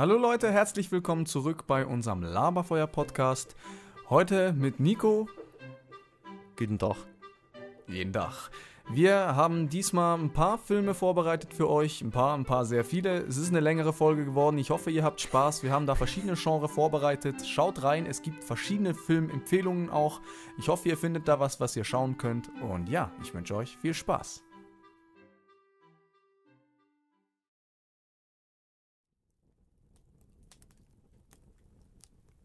Hallo Leute, herzlich willkommen zurück bei unserem Laberfeuer Podcast. Heute mit Nico. Guten Tag. Jeden Tag. Wir haben diesmal ein paar Filme vorbereitet für euch, ein paar, ein paar sehr viele. Es ist eine längere Folge geworden. Ich hoffe, ihr habt Spaß. Wir haben da verschiedene Genres vorbereitet. Schaut rein, es gibt verschiedene Filmempfehlungen auch. Ich hoffe, ihr findet da was, was ihr schauen könnt. Und ja, ich wünsche euch viel Spaß.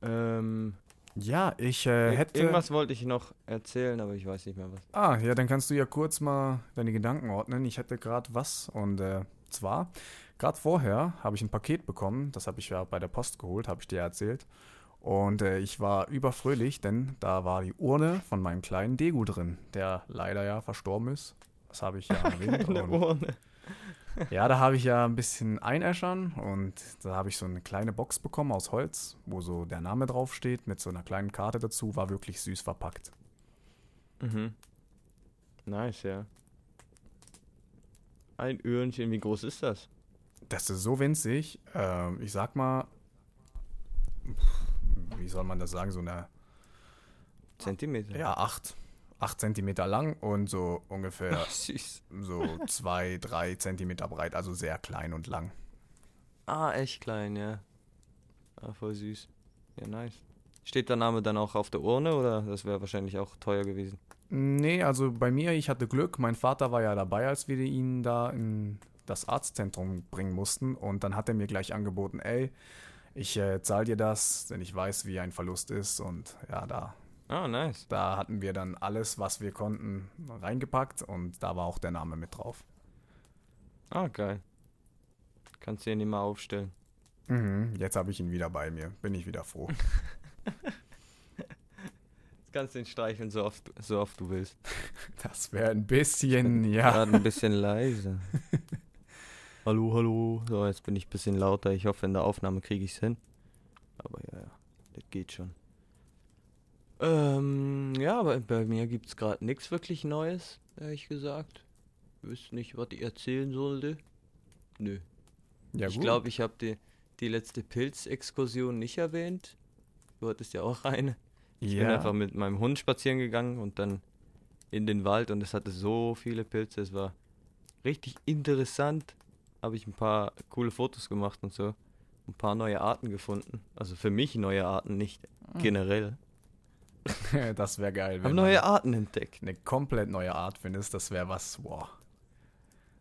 Ähm, Ja, ich äh, hätte. Irgendwas wollte ich noch erzählen, aber ich weiß nicht mehr was. Ah, ja, dann kannst du ja kurz mal deine Gedanken ordnen. Ich hätte gerade was und äh, zwar, gerade vorher habe ich ein Paket bekommen, das habe ich ja bei der Post geholt, habe ich dir erzählt. Und äh, ich war überfröhlich, denn da war die Urne von meinem kleinen Degu drin, der leider ja verstorben ist. Das habe ich ja erwähnt. Eine Urne. Ja, da habe ich ja ein bisschen einäschern und da habe ich so eine kleine Box bekommen aus Holz, wo so der Name draufsteht, mit so einer kleinen Karte dazu, war wirklich süß verpackt. Mhm. Nice, ja. Ein Öhrchen, wie groß ist das? Das ist so winzig. Ähm, ich sag mal, wie soll man das sagen, so eine, Zentimeter? ja, acht, acht Zentimeter lang und so ungefähr Ach, so zwei, drei Zentimeter breit, also sehr klein und lang. Ah, echt klein, ja. Ah, voll süß. Ja, nice. Steht der Name dann auch auf der Urne oder das wäre wahrscheinlich auch teuer gewesen? Nee, also bei mir, ich hatte Glück. Mein Vater war ja dabei, als wir ihn da in das Arztzentrum bringen mussten. Und dann hat er mir gleich angeboten, ey, ich äh, zahl dir das, denn ich weiß, wie ein Verlust ist. Und ja, da Ah, nice. Da hatten wir dann alles, was wir konnten, reingepackt und da war auch der Name mit drauf. Ah, geil. Kannst du ihn mal aufstellen. Mhm, jetzt habe ich ihn wieder bei mir. Bin ich wieder froh. Jetzt kannst du ihn streicheln, so oft, so oft du willst. Das wäre ein bisschen, ja. Gerade ein bisschen leise. hallo, hallo. So, jetzt bin ich ein bisschen lauter. Ich hoffe, in der Aufnahme kriege ich es hin. Aber ja, ja, das geht schon. Ähm, ja, aber bei mir gibt es gerade nichts wirklich Neues, ehrlich gesagt. Ich wüsste nicht, was ich erzählen sollte. Nö. Ja, ich glaube, ich habe die, die letzte Pilzexkursion nicht erwähnt. Du hattest ja auch eine. Ich bin ja. einfach mit meinem Hund spazieren gegangen und dann in den Wald und es hatte so viele Pilze. Es war richtig interessant. Habe ich ein paar coole Fotos gemacht und so. Ein paar neue Arten gefunden. Also für mich neue Arten, nicht Hm. generell. das wäre geil, Habe wenn neue Arten entdeckt. eine komplett neue Art findest. Das wäre was, wow.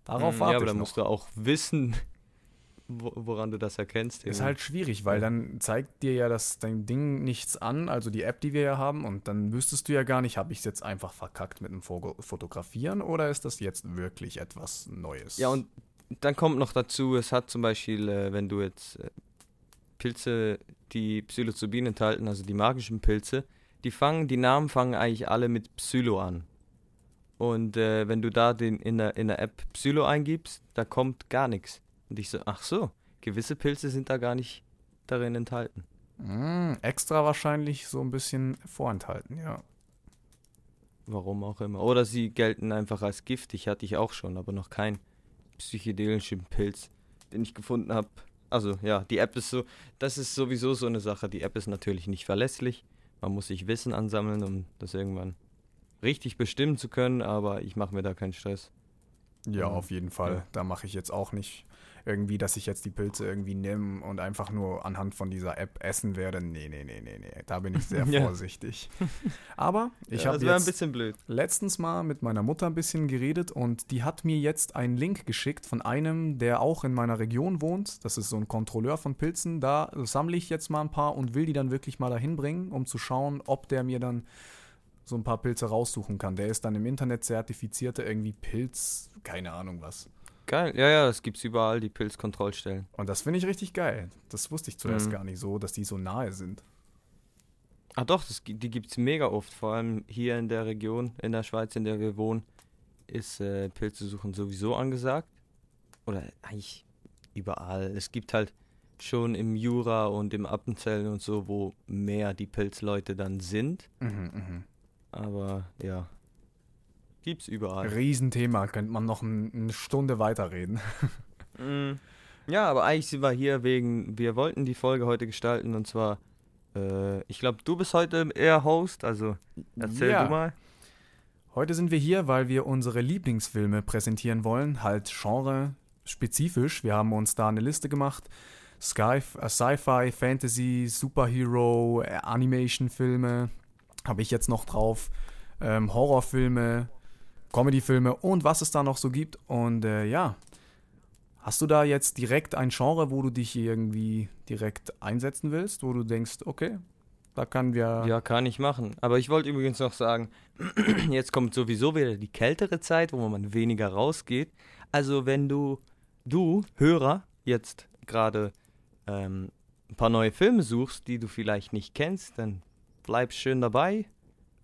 Darauf Mm, warte ja, aber da musst du auch wissen, wo, woran du das erkennst. Ist halt schwierig, weil dann zeigt dir ja das dein Ding nichts an, also die App, die wir ja haben, und dann wüsstest du ja gar nicht, habe ich es jetzt einfach verkackt mit dem Fotografieren oder ist das jetzt wirklich etwas Neues? Ja, und dann kommt noch dazu, es hat zum Beispiel, äh, wenn du jetzt äh, Pilze, die Psilocybin enthalten, also die magischen Pilze, die fangen, die Namen fangen eigentlich alle mit Psylo an. Und äh, wenn du da den in der, in der App Psylo eingibst, da kommt gar nichts. Und ich so, ach so, gewisse Pilze sind da gar nicht darin enthalten. Mm, extra wahrscheinlich so ein bisschen vorenthalten, ja. Warum auch immer. Oder sie gelten einfach als giftig, hatte ich auch schon, aber noch keinen psychedelischen Pilz, den ich gefunden habe. Also ja, die App ist so, das ist sowieso so eine Sache. Die App ist natürlich nicht verlässlich. Man muss sich Wissen ansammeln, um das irgendwann richtig bestimmen zu können, aber ich mache mir da keinen Stress. Ja, Mhm. auf jeden Fall. Ja. Da mache ich jetzt auch nicht irgendwie, dass ich jetzt die Pilze irgendwie nehme und einfach nur anhand von dieser App essen werde. Nee, nee, nee, nee, nee. Da bin ich sehr vorsichtig. Aber ich ja, habe jetzt bisschen blöd. letztens mal mit meiner Mutter ein bisschen geredet und die hat mir jetzt einen Link geschickt von einem, der auch in meiner Region wohnt. Das ist so ein Kontrolleur von Pilzen. Da sammle ich jetzt mal ein paar und will die dann wirklich mal dahin bringen, um zu schauen, ob der mir dann so ein paar Pilze raussuchen kann. Der ist dann im Internet zertifizierter irgendwie Pilz, keine Ahnung was. Geil, ja, ja, das gibt's überall, die Pilzkontrollstellen. Und das finde ich richtig geil. Das wusste ich zuerst Mhm. gar nicht so, dass die so nahe sind. Ah doch, das, die gibt's mega oft, vor allem hier in der Region, in der Schweiz, in der wir wohnen, ist äh, Pilze suchen sowieso angesagt. Oder eigentlich überall. Es gibt halt schon im Jura und im Appenzell und so, wo mehr die Pilzleute dann sind. Mhm, mhm. Aber ja, gibt's überall. Riesenthema, könnte man noch ein, eine Stunde weiterreden. Mm, Ja, aber eigentlich sind wir hier wegen, wir wollten die Folge heute gestalten und zwar, äh, ich glaube, du bist heute eher Host, also erzähl Ja. du mal. Heute sind wir hier, weil wir unsere Lieblingsfilme präsentieren wollen, halt genre-spezifisch. Wir haben uns da eine Liste gemacht. Äh, Sci-Fi, Fantasy, Superhero, äh, Animation-Filme habe ich jetzt noch drauf. Ähm, Horrorfilme, Comedy-Filme und was es da noch so gibt. Und äh, ja, hast du da jetzt direkt ein Genre, wo du dich irgendwie direkt einsetzen willst, wo du denkst, okay, da kann wir... Ja, kann ich machen. Aber ich wollte übrigens noch sagen, jetzt kommt sowieso wieder die kältere Zeit, wo man weniger rausgeht. Also wenn du, du, Hörer, jetzt gerade ähm, ein paar neue Filme suchst, die du vielleicht nicht kennst, dann bleib schön dabei.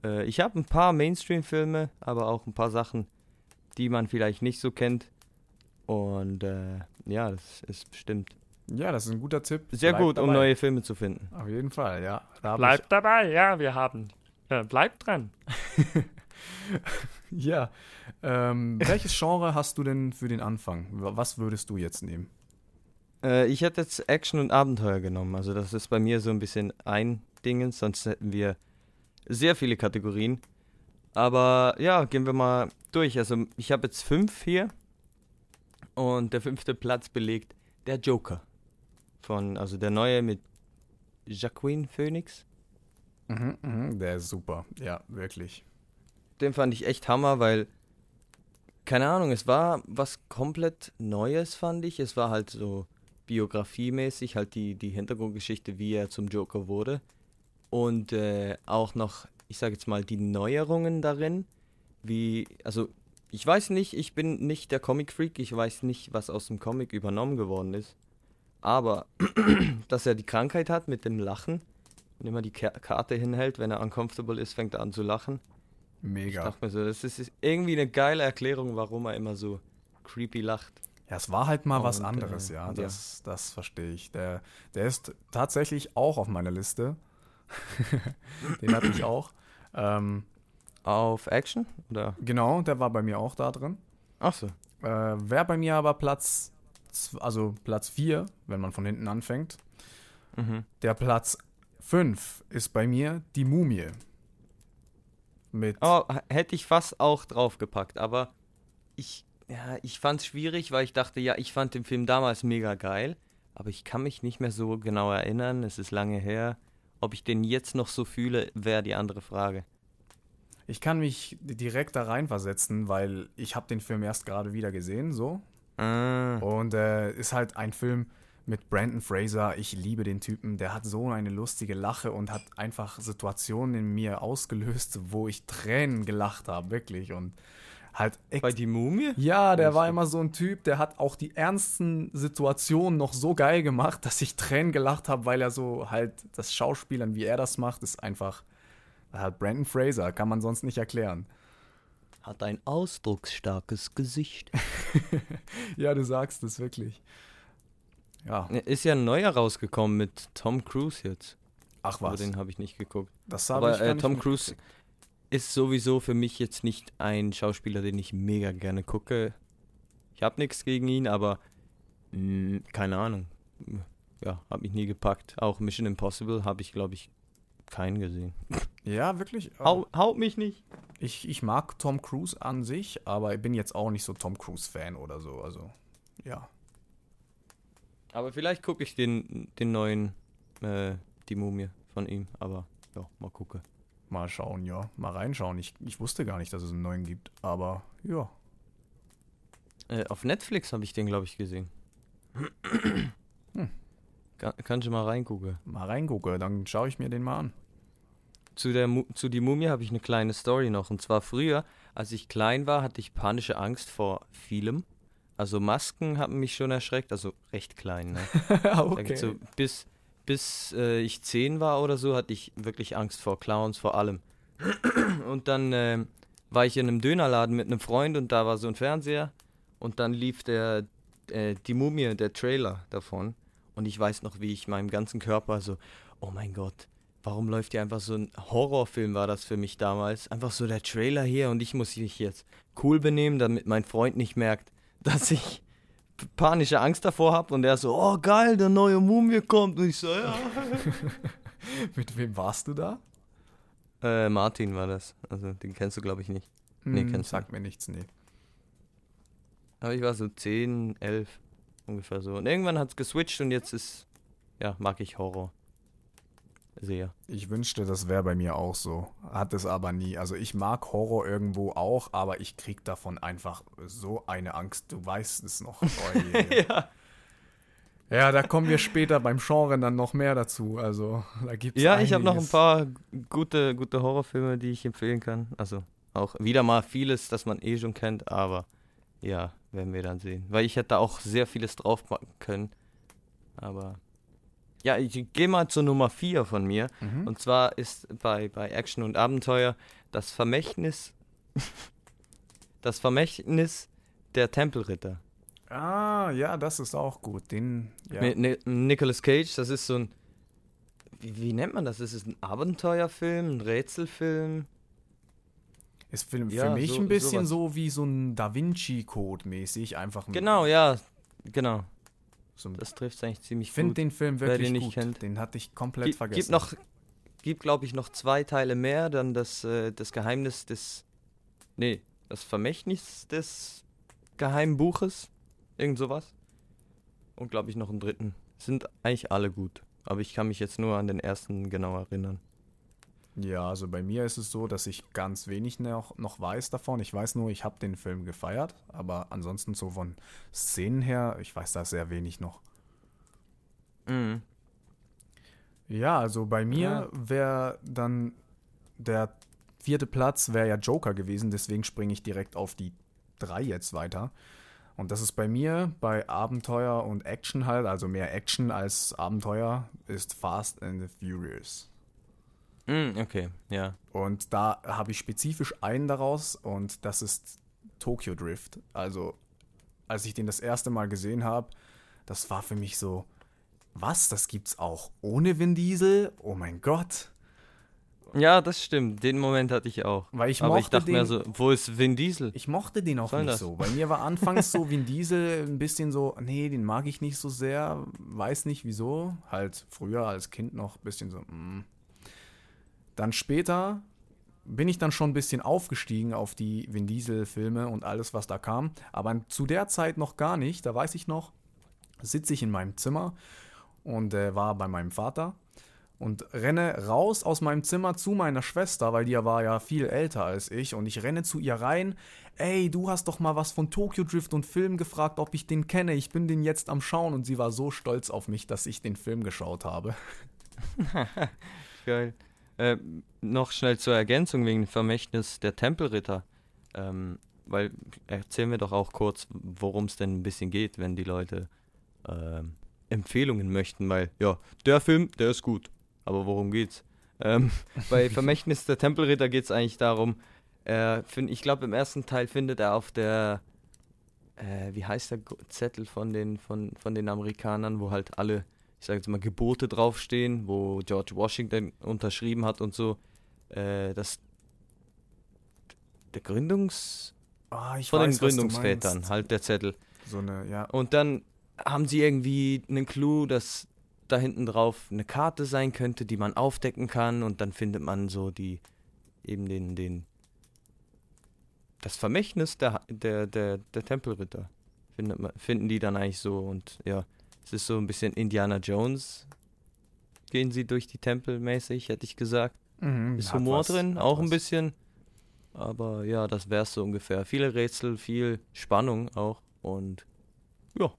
Äh, ich habe ein paar Mainstream-Filme, aber auch ein paar Sachen, die man vielleicht nicht so kennt. Und äh, ja, das ist bestimmt Ja, das ist ein guter Tipp. sehr Bleib gut, um dabei. neue Filme zu finden. Auf jeden Fall, ja. Da Bleibt dabei, ja, wir haben. Äh, bleibt dran. Ich, ja. Ähm, welches Genre hast du denn für den Anfang? Was würdest du jetzt nehmen? Äh, ich hätte jetzt Action und Abenteuer genommen. Also das ist bei mir so ein bisschen ein Ding, sonst hätten wir sehr viele Kategorien. Aber ja, gehen wir mal durch. Also ich habe jetzt fünf hier und der fünfte Platz belegt der Joker. Von, also der neue mit Jacqueline Phoenix. Mhm, mhm, der ist super. Ja, wirklich. Den fand ich echt Hammer, weil, keine Ahnung, es war was komplett Neues, fand ich. Es war halt so biografiemäßig, halt die, die Hintergrundgeschichte, wie er zum Joker wurde. Und äh, auch noch, ich sage jetzt mal, die Neuerungen darin. Wie, also, ich weiß nicht, ich bin nicht der Comic-Freak, ich weiß nicht, was aus dem Comic übernommen geworden ist. Aber, dass er die Krankheit hat mit dem Lachen und immer die Ka Karte hinhält, wenn er uncomfortable ist, fängt er an zu lachen. Ich Mega. dachte mir so, das ist ist irgendwie eine geile Erklärung, warum er immer so creepy lacht. Ja, es war halt mal was Und, anderes, äh, ja. ja. Das, das verstehe ich. Der, der ist tatsächlich auch auf meiner Liste. den hatte ich auch. Ähm, Auf Action? Oder? genau, der war bei mir auch da drin. Ach so. Äh, Wäre bei mir aber Platz, also Platz 4, wenn man von hinten anfängt. Mhm. Der Platz 5 ist bei mir die Mumie. Mit Oh, hätte ich fast auch draufgepackt, aber ich, ja, ich fand es schwierig, weil ich dachte, ja, ich fand den Film damals mega geil, aber ich kann mich nicht mehr so genau erinnern, es ist lange her. Ob ich den jetzt noch so fühle, wäre die andere Frage. Ich kann mich direkt da reinversetzen, weil ich habe den Film erst gerade wieder gesehen, so. Ah, Und äh, ist halt ein Film mit Brandon Fraser. Ich liebe den Typen. Der hat so eine lustige Lache und hat einfach Situationen in mir ausgelöst, wo ich Tränen gelacht habe, wirklich. Und halt echt. bei die Mumie? Ja, der war immer so ein Typ, der hat auch die ernsten Situationen noch so geil gemacht, dass ich Tränen gelacht habe, weil er so halt das Schauspielern, wie er das macht, ist einfach halt Brandon Fraser, kann man sonst nicht erklären. Hat ein ausdrucksstarkes Gesicht. Ja, du sagst es wirklich. Ja, Ist ja ein neuer rausgekommen mit Tom Cruise jetzt. ach Aber was. den habe ich nicht geguckt. Das habe Aber ich äh, nicht Tom Cruise mitgekriegt. Ist sowieso für mich jetzt nicht ein Schauspieler, den ich mega gerne gucke. Ich habe nichts gegen ihn, aber mh, keine Ahnung. Ja, habe mich nie gepackt. Auch Mission Impossible habe ich, glaube ich, keinen gesehen. Ja, wirklich. Hau, haut mich nicht. Ich, ich mag Tom Cruise an sich, aber ich bin jetzt auch nicht so Tom Cruise-Fan oder so. Also, ja. Aber vielleicht gucke ich den, den neuen, äh, die Mumie von ihm. Aber ja, mal gucken. Mal schauen, ja. Mal reinschauen. Ich, ich wusste gar nicht, dass es einen neuen gibt. Aber ja. Äh, auf Netflix habe ich den, glaube ich, gesehen. Hm. Kann, kannst du mal reingucken. Mal reingucke, dann schaue ich mir den mal an. Zu, der Mu zu die Mumie habe ich eine kleine Story noch. Und zwar früher, als ich klein war, hatte ich panische Angst vor vielem. Also Masken haben mich schon erschreckt, also recht klein. Ne? Ich So, bis bis äh, ich zehn war oder so, hatte ich wirklich Angst vor Clowns, vor allem. Und dann ähm, war ich in einem Dönerladen mit einem Freund und da war so ein Fernseher und dann lief der äh, die Mumie, der Trailer davon. Und ich weiß noch, wie ich meinem ganzen Körper so, oh mein Gott, warum läuft hier einfach so ein Horrorfilm war das für mich damals? Einfach so der Trailer hier und ich muss mich jetzt cool benehmen, damit mein Freund nicht merkt, dass ich panische Angst davor habe und er so, oh geil, der neue Mumie kommt. Und ich so, ja. Mit wem warst du da? Äh, Martin war das. Also den kennst du, glaube ich, nicht. Nee, Hm, kennst du sagt mir nichts, nee. Aber ich war so 10, 11 ungefähr so. Und irgendwann hat es geswitcht und jetzt ist, ja, mag ich Horror. Sehr. Ich wünschte, das wäre bei mir auch so. Hat es aber nie. Also ich mag Horror irgendwo auch, aber ich krieg davon einfach so eine Angst. Du weißt es noch. Ja. ja, da kommen wir später beim Genre dann noch mehr dazu. Also da gibt's Ja, ich habe noch ein einiges. paar gute, gute Horrorfilme, die ich empfehlen kann. Also auch wieder mal vieles, das man eh schon kennt, aber ja, werden wir dann sehen. Weil ich hätte auch sehr vieles draufpacken können. Aber ja, ich gehe mal zur Nummer 4 von mir. Mhm. Und zwar ist bei, bei Action und Abenteuer das Vermächtnis. das Vermächtnis der Tempelritter. Ah, ja, das ist auch gut. Den, ja. Ni Nicolas Cage, das ist so ein. Wie, wie nennt man das? Ist es ein Abenteuerfilm, ein Rätselfilm? Ist für, für Ja, mich so- ein bisschen sowas. so wie so ein Da Vinci-Code mäßig. Einfach ein- Genau, ja, genau. So Das trifft eigentlich ziemlich ich finde gut. den Film wirklich den nicht gut. kennt. Den hatte ich komplett Gibt, vergessen. gibt noch, gibt glaube ich noch zwei Teile mehr, dann das, äh, das Geheimnis des, nee, das Vermächtnis des Geheimbuches, irgend sowas. Und glaube ich noch einen dritten. Sind eigentlich alle gut, aber ich kann mich jetzt nur an den ersten genau erinnern. Ja, also bei mir ist es so, dass ich ganz wenig noch, noch weiß davon. Ich weiß nur, ich habe den Film gefeiert, aber ansonsten so von Szenen her, ich weiß da sehr wenig noch. Mhm. Ja, also bei mir Ja. wäre dann der vierte Platz wäre ja Joker gewesen, deswegen springe ich direkt auf die drei jetzt weiter. Und das ist bei mir bei Abenteuer und Action halt, also mehr Action als Abenteuer, ist Fast and the Furious. Mhm, okay, ja. Und da habe ich spezifisch einen daraus und das ist Tokyo Drift. Also, als ich den das erste Mal gesehen habe, das war für mich so, was, das gibt's auch ohne Vin Diesel? Oh mein Gott. Ja, das stimmt. Den Moment hatte ich auch. Weil ich aber ich dachte mir den- so, wo ist Vin Diesel? Ich mochte den auch soll nicht das? so. Bei mir war anfangs so Vin Diesel ein bisschen so, nee, den mag ich nicht so sehr, weiß nicht wieso. Halt früher als Kind noch ein bisschen so, mm. Dann später bin ich dann schon ein bisschen aufgestiegen auf die Vin Diesel-Filme und alles, was da kam. Aber zu der Zeit noch gar nicht. Da weiß ich noch, sitze ich in meinem Zimmer und äh, war bei meinem Vater und renne raus aus meinem Zimmer zu meiner Schwester, weil die war ja viel älter als ich und ich renne zu ihr rein. Ey, du hast doch mal was von Tokyo Drift und Film gefragt, ob ich den kenne. Ich bin den jetzt am Schauen und sie war so stolz auf mich, dass ich den Film geschaut habe. Geil. Äh, noch schnell zur Ergänzung wegen dem Vermächtnis der Tempelritter. Ähm, weil erzählen wir doch auch kurz, worum es denn ein bisschen geht, wenn die Leute ähm, Empfehlungen möchten, weil ja, der Film, der ist gut. Aber worum geht's? Ähm, bei Vermächtnis der Tempelritter geht es eigentlich darum, äh, find, ich glaube im ersten Teil findet er auf der, äh, wie heißt der Zettel von den, von, von den Amerikanern, wo halt alle, ich sage jetzt mal, Gebote draufstehen, wo George Washington unterschrieben hat und so, äh, das der Gründungs... Ah, von den weiß, du Gründungsvätern, halt der Zettel. So eine, ja. Und dann haben sie irgendwie einen Clou, dass da hinten drauf eine Karte sein könnte, die man aufdecken kann und dann findet man so die eben den den das Vermächtnis der der der, der Tempelritter findet man, finden die dann eigentlich so und ja, es ist so ein bisschen Indiana Jones gehen sie durch die Tempel mäßig, hätte ich gesagt. Mhm, Ist Humor was, drin, auch ein was. bisschen. Aber ja, das wär's so ungefähr. Viele Rätsel, viel Spannung auch und ja,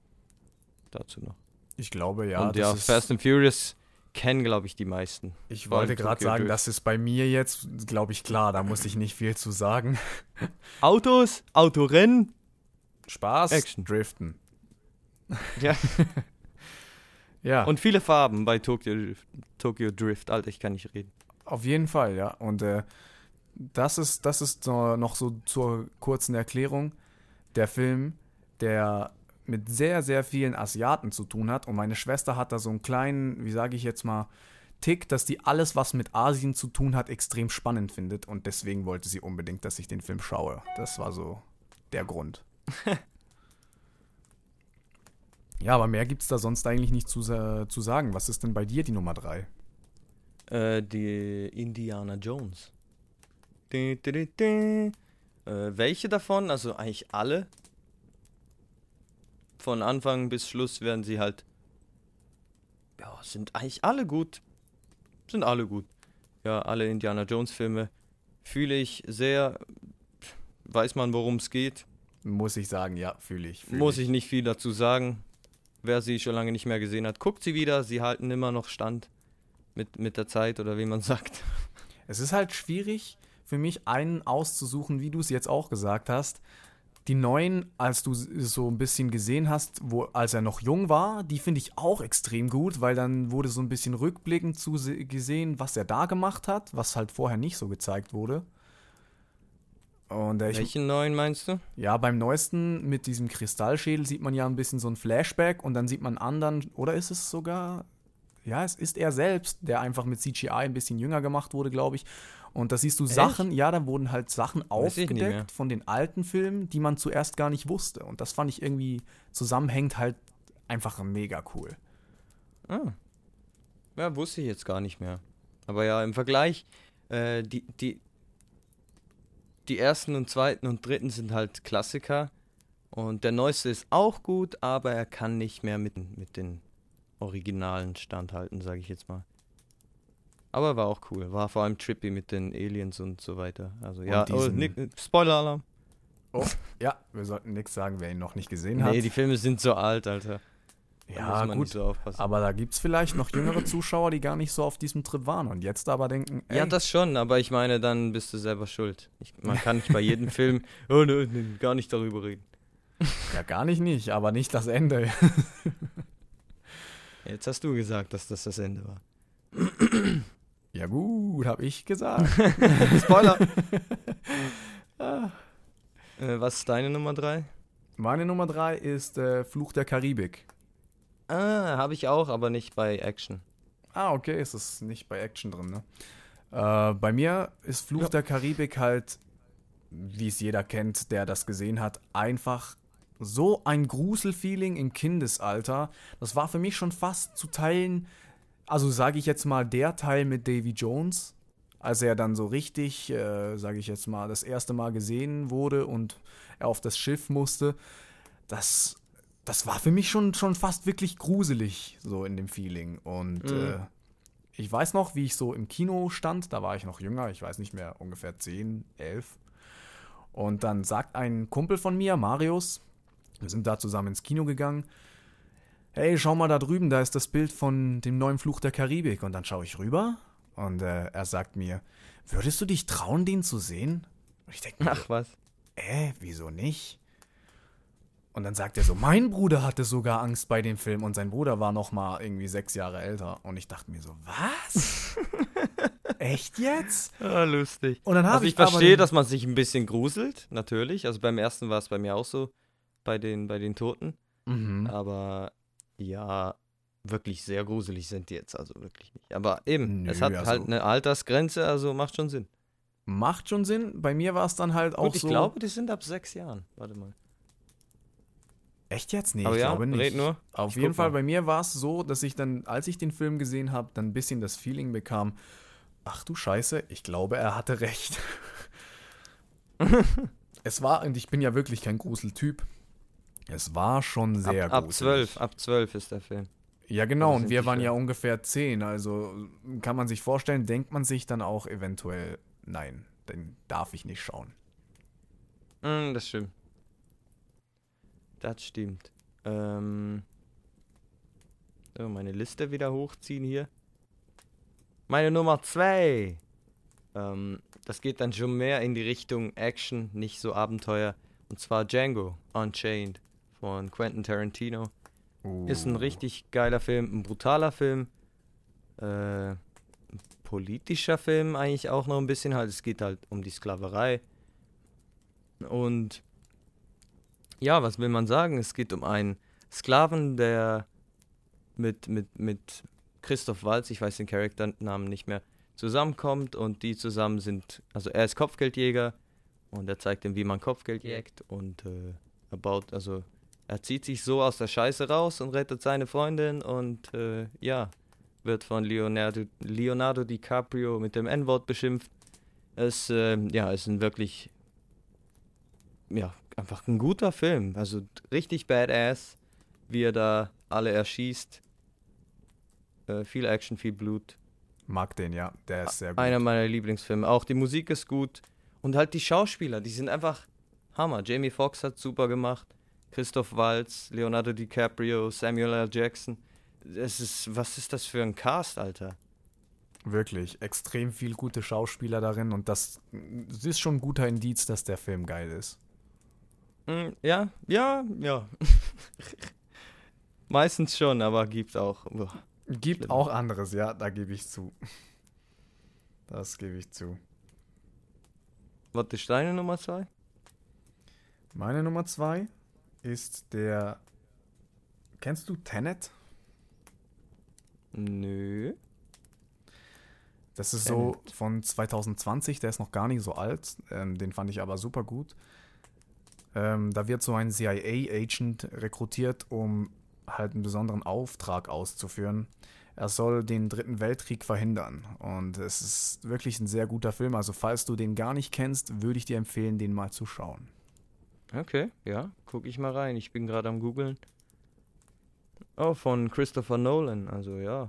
dazu noch. Ich glaube, ja. und ja, Fast and Furious kennen, glaube ich, die meisten. ich vor wollte gerade sagen, Drift. das ist bei mir jetzt, glaube ich, klar. Da muss ich nicht viel zu sagen. Autos, Autorennen. Spaß, Action. Driften. Ja. Ja. Und viele Farben bei Tokyo, Drift- Tokyo Drift. Alter, ich kann nicht reden. Auf jeden Fall, ja. Und äh, das ist, das ist noch so zur kurzen Erklärung. Der Film, der mit sehr, sehr vielen Asiaten zu tun hat. Und meine Schwester hat da so einen kleinen, wie sage ich jetzt mal, Tick, dass die alles, was mit Asien zu tun hat, extrem spannend findet. Und deswegen wollte sie unbedingt, dass ich den Film schaue. Das war so der Grund. Ja, aber mehr gibt es da sonst eigentlich nicht zu, zu sagen. Was ist denn bei dir die Nummer 3? Äh, die Indiana Jones. Dü, dü, dü. Äh, welche davon? Also eigentlich alle. Von Anfang bis Schluss werden sie halt. Ja, sind eigentlich alle gut. Sind alle gut. Ja, alle Indiana Jones Filme fühle ich sehr. Weiß man, worum es geht. Muss ich sagen, ja, fühle ich. Fühl Muss ich nicht viel dazu sagen. Wer sie schon lange nicht mehr gesehen hat, guckt sie wieder. Sie halten immer noch Stand mit, mit der Zeit oder wie man sagt. Es ist halt schwierig für mich, einen auszusuchen, wie du es jetzt auch gesagt hast. Die neuen, als du so ein bisschen gesehen hast, wo, als er noch jung war, die finde ich auch extrem gut, weil dann wurde so ein bisschen rückblickend zu se- gesehen, was er da gemacht hat, was halt vorher nicht so gezeigt wurde. Und äh, ich, Welchen neuen meinst du? ja, beim neuesten mit diesem Kristallschädel sieht man ja ein bisschen so ein Flashback und dann sieht man anderen, oder ist es sogar, ja, es ist er selbst, der einfach mit CGI ein bisschen jünger gemacht wurde, glaube ich. Und da siehst du Echt? Sachen, ja, da wurden halt Sachen aufgedeckt von den alten Filmen, die man zuerst gar nicht wusste. Und das fand ich irgendwie zusammenhängt halt einfach mega cool. Ah. Ja, wusste ich jetzt gar nicht mehr. Aber ja, im Vergleich, äh, die, die, die ersten und zweiten und dritten sind halt Klassiker. Und der neueste ist auch gut, aber er kann nicht mehr mit, mit den Originalen standhalten, sage ich jetzt mal. Aber war auch cool. War vor allem trippy mit den Aliens und so weiter. Also ja, oh, Spoiler-Alarm. Ja, wir sollten nichts sagen, wer ihn noch nicht gesehen hat. Nee, die Filme sind so alt, Alter. Ja, gut. so aufpassen. Aber da gibt es vielleicht noch jüngere Zuschauer, die gar nicht so auf diesem Trip waren und jetzt aber denken, ey, Ja, das schon, aber ich meine, dann bist du selber schuld. Ich, man kann nicht bei jedem Film oh, ne, ne, gar nicht darüber reden. ja gar nicht nicht, aber nicht das Ende. Jetzt hast du gesagt, dass das das Ende war. ja gut, habe ich gesagt. Spoiler! äh, was ist deine Nummer 3? Meine Nummer drei ist äh, Fluch der Karibik. Ah, habe ich auch, aber nicht bei Action. Ah, okay, ist es nicht bei Action drin, ne? Äh, bei mir ist Fluch Ja. der Karibik halt, wie es jeder kennt, der das gesehen hat, einfach so ein Gruselfeeling im Kindesalter. Das war für mich schon fast zu teilen, also sage ich jetzt mal, der Teil mit Davy Jones, als er dann so richtig, äh, sage ich jetzt mal, das erste Mal gesehen wurde und er auf das Schiff musste. Das, das war für mich schon, schon fast wirklich gruselig, so in dem Feeling. Und Mhm. äh, ich weiß noch, wie ich so im Kino stand, da war ich noch jünger, ich weiß nicht mehr, ungefähr 10, 11. Und dann sagt ein Kumpel von mir, Marius, wir sind da zusammen ins Kino gegangen, hey, schau mal da drüben, da ist das Bild von dem neuen Fluch der Karibik. Und dann schaue ich rüber und äh, er sagt mir, würdest du dich trauen, den zu sehen? Und ich denke Ach was. äh, wieso nicht? Und dann sagt er so, mein Bruder hatte sogar Angst bei dem Film und sein Bruder war noch mal irgendwie sechs Jahre älter. Und ich dachte mir so, was? Echt jetzt? Ah, lustig. Und dann habe Also ich aber verstehe, dass man sich ein bisschen gruselt, natürlich. Also beim ersten war es bei mir auch so, bei den, bei den Toten. Mhm. Aber ja, wirklich sehr gruselig sind die jetzt, also wirklich nicht. Aber eben, Nö, es hat also- halt eine Altersgrenze, also macht schon Sinn. Macht schon Sinn. Bei mir war es dann halt auch Gut, ich so. glaube, die sind ab sechs Jahren. Warte mal. Echt jetzt? Nee, Aber ich ja, glaube nicht. red nur. Auf Ich jeden Fall, mal. bei mir war es so, dass ich dann, als ich den Film gesehen habe, dann ein bisschen das Feeling bekam, ach du Scheiße, ich glaube, er hatte recht. es war, und ich bin ja wirklich kein Gruseltyp, es war schon sehr ab, ab zwölf, ab zwölf ist der Film. Ja, genau, und wir waren ja ungefähr zehn, also kann man sich vorstellen, denkt man sich dann auch eventuell, nein, den darf ich nicht schauen. Mm, das stimmt. Das stimmt. Ähm, so, meine Liste wieder hochziehen hier. Meine Nummer zwei. Ähm, das geht dann schon mehr in die Richtung Action, nicht so Abenteuer. Und zwar Django Unchained von Quentin Tarantino. Ist ein Uh. richtig geiler Film, ein brutaler Film. Äh, ein politischer Film eigentlich auch noch ein bisschen halt. Es geht halt um die Sklaverei. Und ja, was will man sagen? Es geht um einen Sklaven, der mit, mit, mit Christoph Waltz, ich weiß den Charakternamen nicht mehr, zusammenkommt und die zusammen sind, also er ist Kopfgeldjäger und er zeigt ihm, wie man Kopfgeld jägt und äh, er baut, also er zieht sich so aus der Scheiße raus und rettet seine Freundin und äh, ja, wird von Leonardo, Leonardo DiCaprio mit dem N-Wort beschimpft. Es äh, ja, ist ein wirklich, ja, einfach ein guter Film. Also richtig badass, wie er da alle erschießt. Äh, viel Action, viel Blut. Mag den, ja. Der ist sehr gut. Einer meiner Lieblingsfilme. Auch die Musik ist gut. Und halt die Schauspieler, die sind einfach Hammer. Jamie Foxx hat super gemacht. Christoph Waltz, Leonardo DiCaprio, Samuel L. Jackson. Es ist, was ist das für ein Cast, Alter? Wirklich. Extrem viel gute Schauspieler darin und das, das ist schon ein guter Indiz, dass der Film geil ist. Mm, ja, ja, ja. Meistens schon, aber gibt auch. Boah. Gibt Schlimm. auch anderes, ja, da gebe ich zu. Das gebe ich zu. Was ist deine Nummer zwei? Meine Nummer zwei ist der. Kennst du Tenet? Nö. Das ist so Tenet. von 2020, der ist noch gar nicht so alt. Ähm, den fand ich aber super gut. Ähm, da wird so ein CIA-Agent rekrutiert, um halt einen besonderen Auftrag auszuführen. Er soll den Dritten Weltkrieg verhindern. Und es ist wirklich ein sehr guter Film. Also, falls du den gar nicht kennst, würde ich dir empfehlen, den mal zu schauen. Okay, ja, guck ich mal rein. Ich bin gerade am googeln. Oh, von Christopher Nolan. Also ja,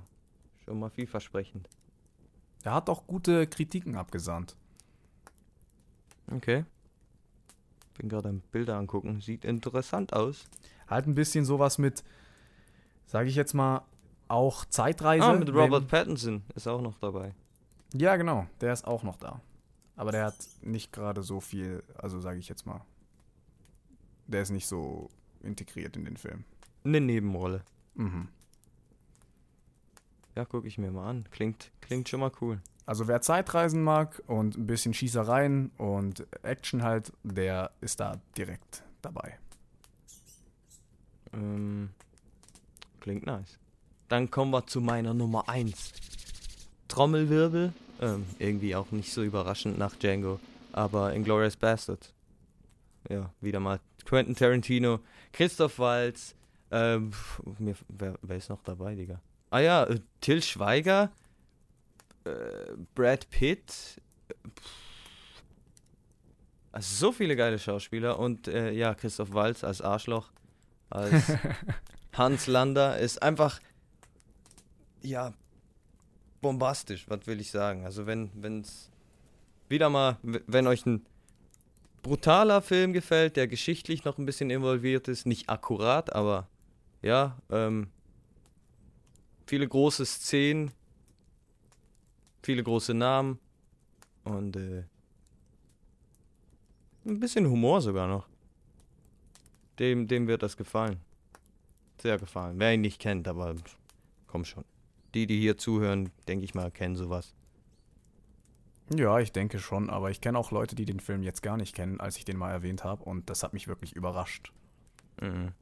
schon mal vielversprechend. Er hat auch gute Kritiken abgesandt. Okay. Bin gerade am Bilder angucken. Sieht interessant aus. Halt ein bisschen sowas mit, sage ich jetzt mal, auch Zeitreise. ah, mit Robert Pattinson ist auch noch dabei. Ja, genau, der ist auch noch da. Aber der hat nicht gerade so viel, also sage ich jetzt mal, der ist nicht so integriert in den Film. Eine Nebenrolle. Mhm. Ja, guck ich mir mal an. Klingt, klingt schon mal cool. Also wer Zeitreisen mag und ein bisschen Schießereien und Action halt, der ist da direkt dabei. Ähm, klingt nice. Dann kommen wir zu meiner Nummer 1. Trommelwirbel. Ähm, irgendwie auch nicht so überraschend nach Django. Aber Inglourious Bastard. Ja, wieder mal Quentin Tarantino, Christoph Waltz. Ähm, mir, wer, wer ist noch dabei, Digga? Ah ja, äh, Till Schweiger. Äh, Brad Pitt. Pff. Also so viele geile Schauspieler. Und äh, ja, Christoph Waltz als Arschloch. Als Hans Lander ist einfach, ja, bombastisch, was will ich sagen. Also wenn es wieder mal, wenn euch ein brutaler Film gefällt, der geschichtlich noch ein bisschen involviert ist, nicht akkurat, aber ja, ähm, viele große Szenen, viele große Namen und äh, ein bisschen Humor sogar noch. Dem, dem wird das gefallen. Sehr gefallen. Wer ihn nicht kennt, aber komm schon. Die, die hier zuhören, denke ich mal, kennen sowas. Ja, ich denke schon, aber ich kenne auch Leute, die den Film jetzt gar nicht kennen, als ich den mal erwähnt habe und das hat mich wirklich überrascht. Mhm.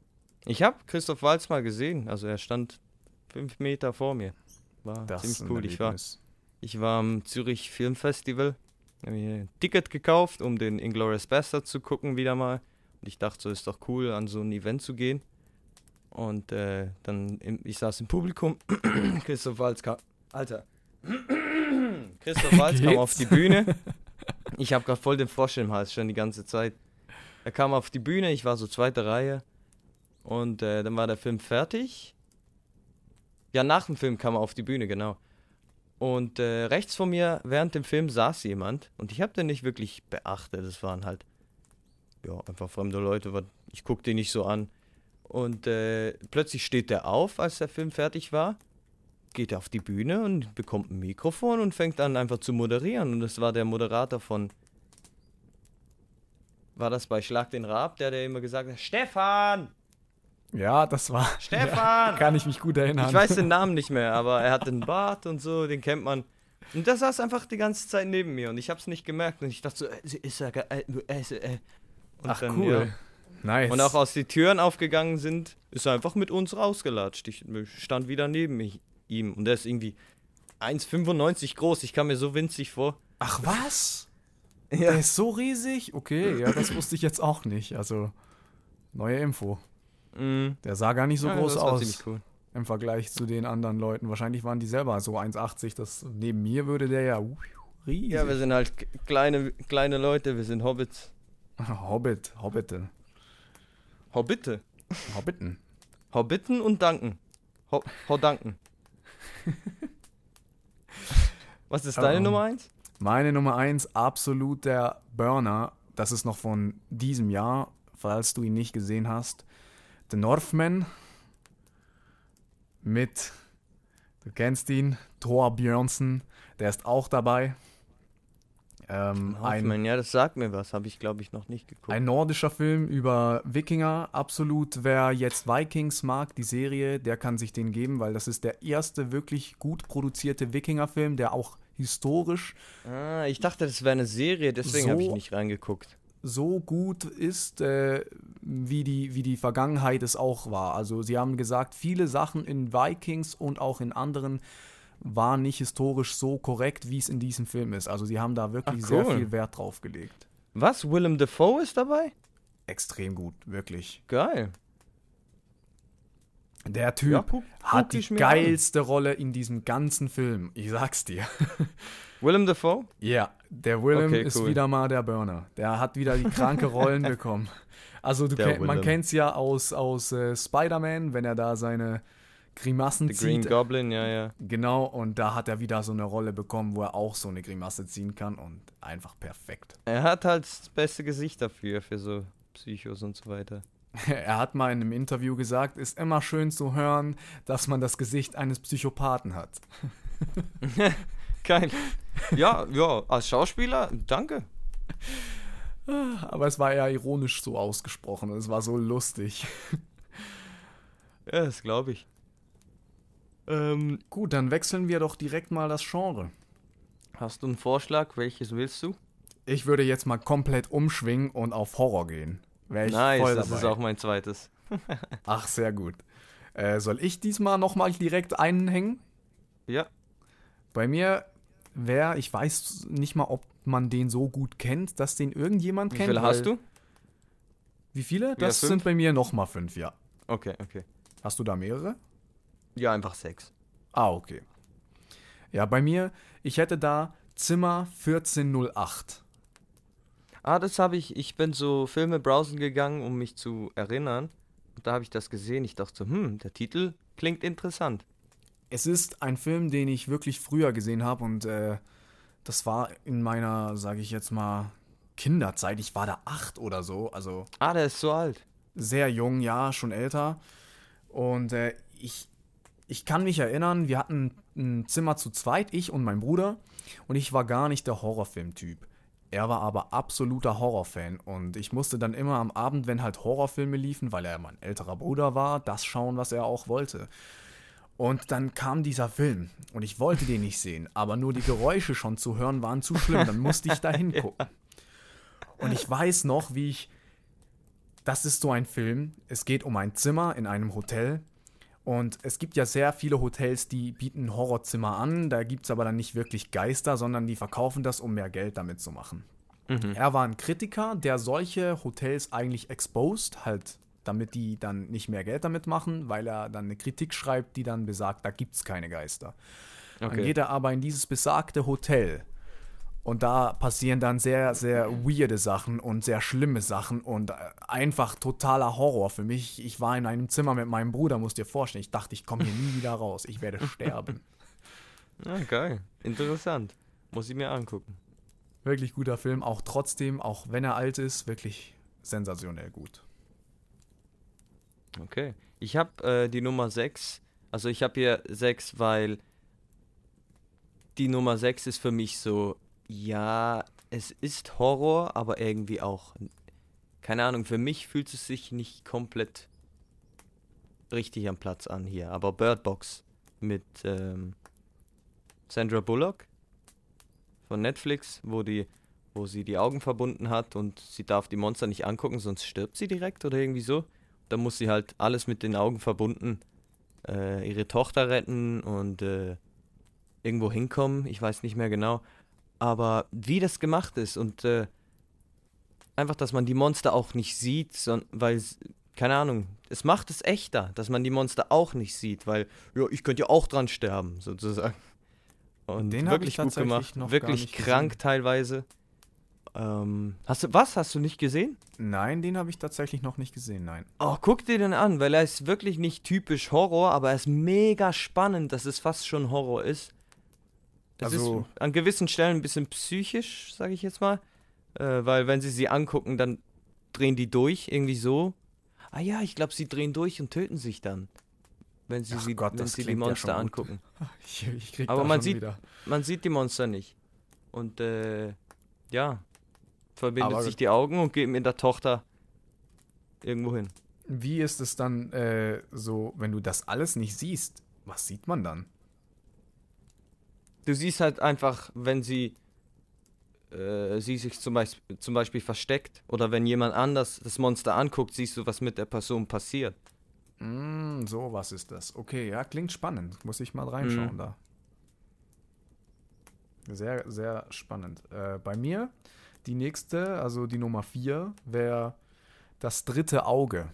Ich habe Christoph Waltz mal gesehen. Also er stand fünf Meter vor mir. War Das ist ziemlich cool. Ich war. Ich war am Zürich Filmfestival. Hab mir ein Ticket gekauft, um den Inglourious Bastard zu gucken wieder mal. Und ich dachte, so ist doch cool, an so ein Event zu gehen. Und äh, dann, im, ich saß im Publikum. Christoph Waltz kam. Alter. Christoph Waltz kam auf die Bühne. Ich habe gerade voll den Frosch im Hals schon die ganze Zeit. Er kam auf die Bühne, ich war so zweite Reihe. Und äh, dann war der Film fertig. Ja, nach dem Film kam er auf die Bühne, genau. Und äh, rechts von mir während dem Film saß jemand und ich habe den nicht wirklich beachtet. Es waren halt ja einfach fremde Leute. Ich guckte die nicht so an. Und äh, plötzlich steht der auf, als der Film fertig war, geht auf die Bühne und bekommt ein Mikrofon und fängt an einfach zu moderieren. Und das war der Moderator von. War das bei Schlag den Raab, der, der immer gesagt hat: Stefan! Ja, das war. Stefan! Kann ich mich gut erinnern. Ich weiß den Namen nicht mehr, aber er hat den Bart und so, den kennt man. Und der saß einfach die ganze Zeit neben mir und ich hab's nicht gemerkt und ich dachte so, äh, ist er, ge- äh, äh, äh. Und Ach, dann, cool. ja. Nice. Und auch als die Türen aufgegangen sind, ist er einfach mit uns rausgelatscht. Ich stand wieder neben mich, ihm und der ist irgendwie 1,95 groß. Ich kam mir so winzig vor. Ach, was? Der ist so riesig? Okay, ja, das wusste ich jetzt auch nicht. Also, neue Info. Mhm. Der sah gar nicht so Ja, groß aus ziemlich cool. im Vergleich zu den anderen Leuten. Wahrscheinlich waren die selber so 1,80. Das neben mir würde der ja uh, riesig. Ja, wir sind halt kleine, kleine Leute, wir sind Hobbits. Hobbit, Hobbite, Hobbitte. Hobbiten. Hobbiten und Danken. Ho Hodanken. Was ist deine Ähm, Nummer eins? Meine Nummer 1, absolut der Burner. Das ist noch von diesem Jahr, falls du ihn nicht gesehen hast. The Northman mit, du kennst ihn, Thor Björnsen. Der ist auch dabei. Ähm, ein, Hoffmann, ja, das sagt mir was, habe ich glaube ich noch nicht geguckt. ein nordischer Film über Wikinger. Absolut, wer jetzt Vikings mag, die Serie, der kann sich den geben, weil das ist der erste wirklich gut produzierte Wikinger-Film, der auch historisch ah, ich dachte, das wäre eine Serie, deswegen habe ich So- nicht reingeguckt. So gut ist, äh, wie, die, wie die Vergangenheit es auch war. Also sie haben gesagt, viele Sachen in Vikings und auch in anderen waren nicht historisch so korrekt, wie es in diesem Film ist. Also sie haben da wirklich Ach, sehr cool. viel Wert drauf gelegt. Was? Willem Dafoe ist dabei? Extrem gut, wirklich. Geil. Der Typ Ja, guck- hat guck die ich mir geilste Rolle in diesem ganzen Film. Ich sag's dir. Willem Dafoe? Ja, der Willem Okay, ist cool. wieder mal der Burner. Der hat wieder die kranke Rollen bekommen. Also kenn, man Willem. kennt's ja aus, aus äh, Spider-Man, wenn er da seine Grimassen The Green zieht. Goblin, ja, ja. Genau, und da hat er wieder so eine Rolle bekommen, wo er auch so eine Grimasse ziehen kann und einfach perfekt. Er hat halt das beste Gesicht dafür, für so Psychos und so weiter. Er hat mal in einem Interview gesagt, ist immer schön zu hören, dass man das Gesicht eines Psychopathen hat. Geil. Ja, ja, als Schauspieler, danke. Aber es war eher ironisch so ausgesprochen und es war so lustig. Ja, das glaube ich. Ähm, Gut, dann wechseln wir doch direkt mal das Genre. hast du einen Vorschlag? Welches willst du? Ich würde jetzt mal komplett umschwingen und auf Horror gehen. Ich nice, voll das ist auch mein zweites. Ach, sehr gut. Äh, soll ich diesmal nochmal direkt einhängen? Ja. Bei mir wäre, ich weiß nicht mal, ob man den so gut kennt, dass den irgendjemand Wie kennt. viele hast du? Wie viele? Wieder Das fünf? sind bei mir nochmal fünf, ja. Okay, okay. Hast du da mehrere? Ja, einfach sechs. Ah, okay. Ja, bei mir, ich hätte da Zimmer 1408. Ah, das habe ich. Ich bin so Filme browsen gegangen, um mich zu erinnern. Und da habe ich das gesehen. Ich dachte so, hm, der Titel klingt interessant. Es ist ein Film, den ich wirklich früher gesehen habe und äh, das war in meiner, sage ich jetzt mal, Kinderzeit. Ich war da acht oder so, also Ah, der ist so alt. sehr jung, ja, schon älter. Und äh, ich, ich kann mich erinnern, wir hatten ein Zimmer zu zweit, ich und mein Bruder. Und ich war gar nicht der Horrorfilm-Typ. Er war aber absoluter Horrorfan. Und ich musste dann immer am Abend, wenn halt Horrorfilme liefen, weil er mein älterer Bruder war, das schauen, was er auch wollte. Und dann kam dieser Film und ich wollte den nicht sehen, aber nur die Geräusche schon zu hören waren zu schlimm. Dann musste ich da hingucken. Und ich weiß noch, wie ich das ist so ein Film. Es geht um ein Zimmer in einem Hotel. Und es gibt ja sehr viele Hotels, die bieten Horrorzimmer an. Da gibt es aber dann nicht wirklich Geister, sondern die verkaufen das, um mehr Geld damit zu machen. Er war ein Kritiker, der solche Hotels eigentlich exposed, halt, damit die dann nicht mehr Geld damit machen, weil er dann eine Kritik schreibt, die dann besagt, da gibt es keine Geister. Dann Okay. geht er aber in dieses besagte Hotel. Und da passieren dann sehr, sehr weirde Sachen und sehr schlimme Sachen und äh, einfach totaler Horror für mich. Ich war in einem Zimmer mit meinem Bruder, musst dir vorstellen. Ich dachte, ich komme hier nie wieder raus. Ich werde sterben. Ah, geil. Interessant. Muss ich mir angucken. Wirklich guter Film, auch trotzdem, auch wenn er alt ist, wirklich sensationell gut. Okay. Ich habe äh, die Nummer 6. Also ich habe hier 6, weil die Nummer 6 ist für mich so, ja, es ist Horror, aber irgendwie auch, keine Ahnung, für mich fühlt es sich nicht komplett richtig am Platz an hier. Aber Bird Box mit ähm, Sandra Bullock von Netflix, wo die wo sie die Augen verbunden hat und sie darf die Monster nicht angucken, sonst stirbt sie direkt oder irgendwie so. Da muss sie halt alles mit den Augen verbunden äh, ihre Tochter retten und äh, irgendwo hinkommen. Ich weiß nicht mehr genau. Aber wie das gemacht ist und äh, einfach, dass man die Monster auch nicht sieht, son weil keine Ahnung, es macht es echter, dass man die Monster auch nicht sieht, weil, ja, ich könnte ja auch dran sterben, sozusagen. Und Den wirklich ich gut gemacht, wirklich krank gesehen. teilweise. Ähm, hast du, was, hast du nicht gesehen? Nein, den habe ich tatsächlich noch nicht gesehen, nein. Oh, guck dir den an, weil er ist wirklich nicht typisch Horror, aber er ist mega spannend, dass es fast schon Horror ist. Es Also- ist an gewissen Stellen ein bisschen psychisch, sage ich jetzt mal. Äh, weil wenn sie sie angucken, dann drehen die durch, irgendwie so. Ah ja, ich glaube, sie drehen durch und töten sich dann. Wenn sie, Ach sie, Gott, wenn das sie die ja Monster gut. angucken. Ich, ich krieg Aber man sieht- wieder. Man sieht die Monster nicht. Und äh, ja, verbindet Aber- sich die Augen und geht mit der Tochter irgendwo hin. Wie ist es dann äh, so, wenn du das alles nicht siehst? Was sieht man dann? Du siehst halt einfach, wenn sie, äh, sie sich zum Beispiel, zum Beispiel versteckt oder wenn jemand anders das Monster anguckt, siehst du, was mit der Person passiert. Mm, so, was ist das? Okay, ja, klingt spannend. Muss ich mal reinschauen Mhm. da. Sehr, sehr spannend. Äh, bei mir, die nächste, also die Nummer 4, wäre das dritte Auge.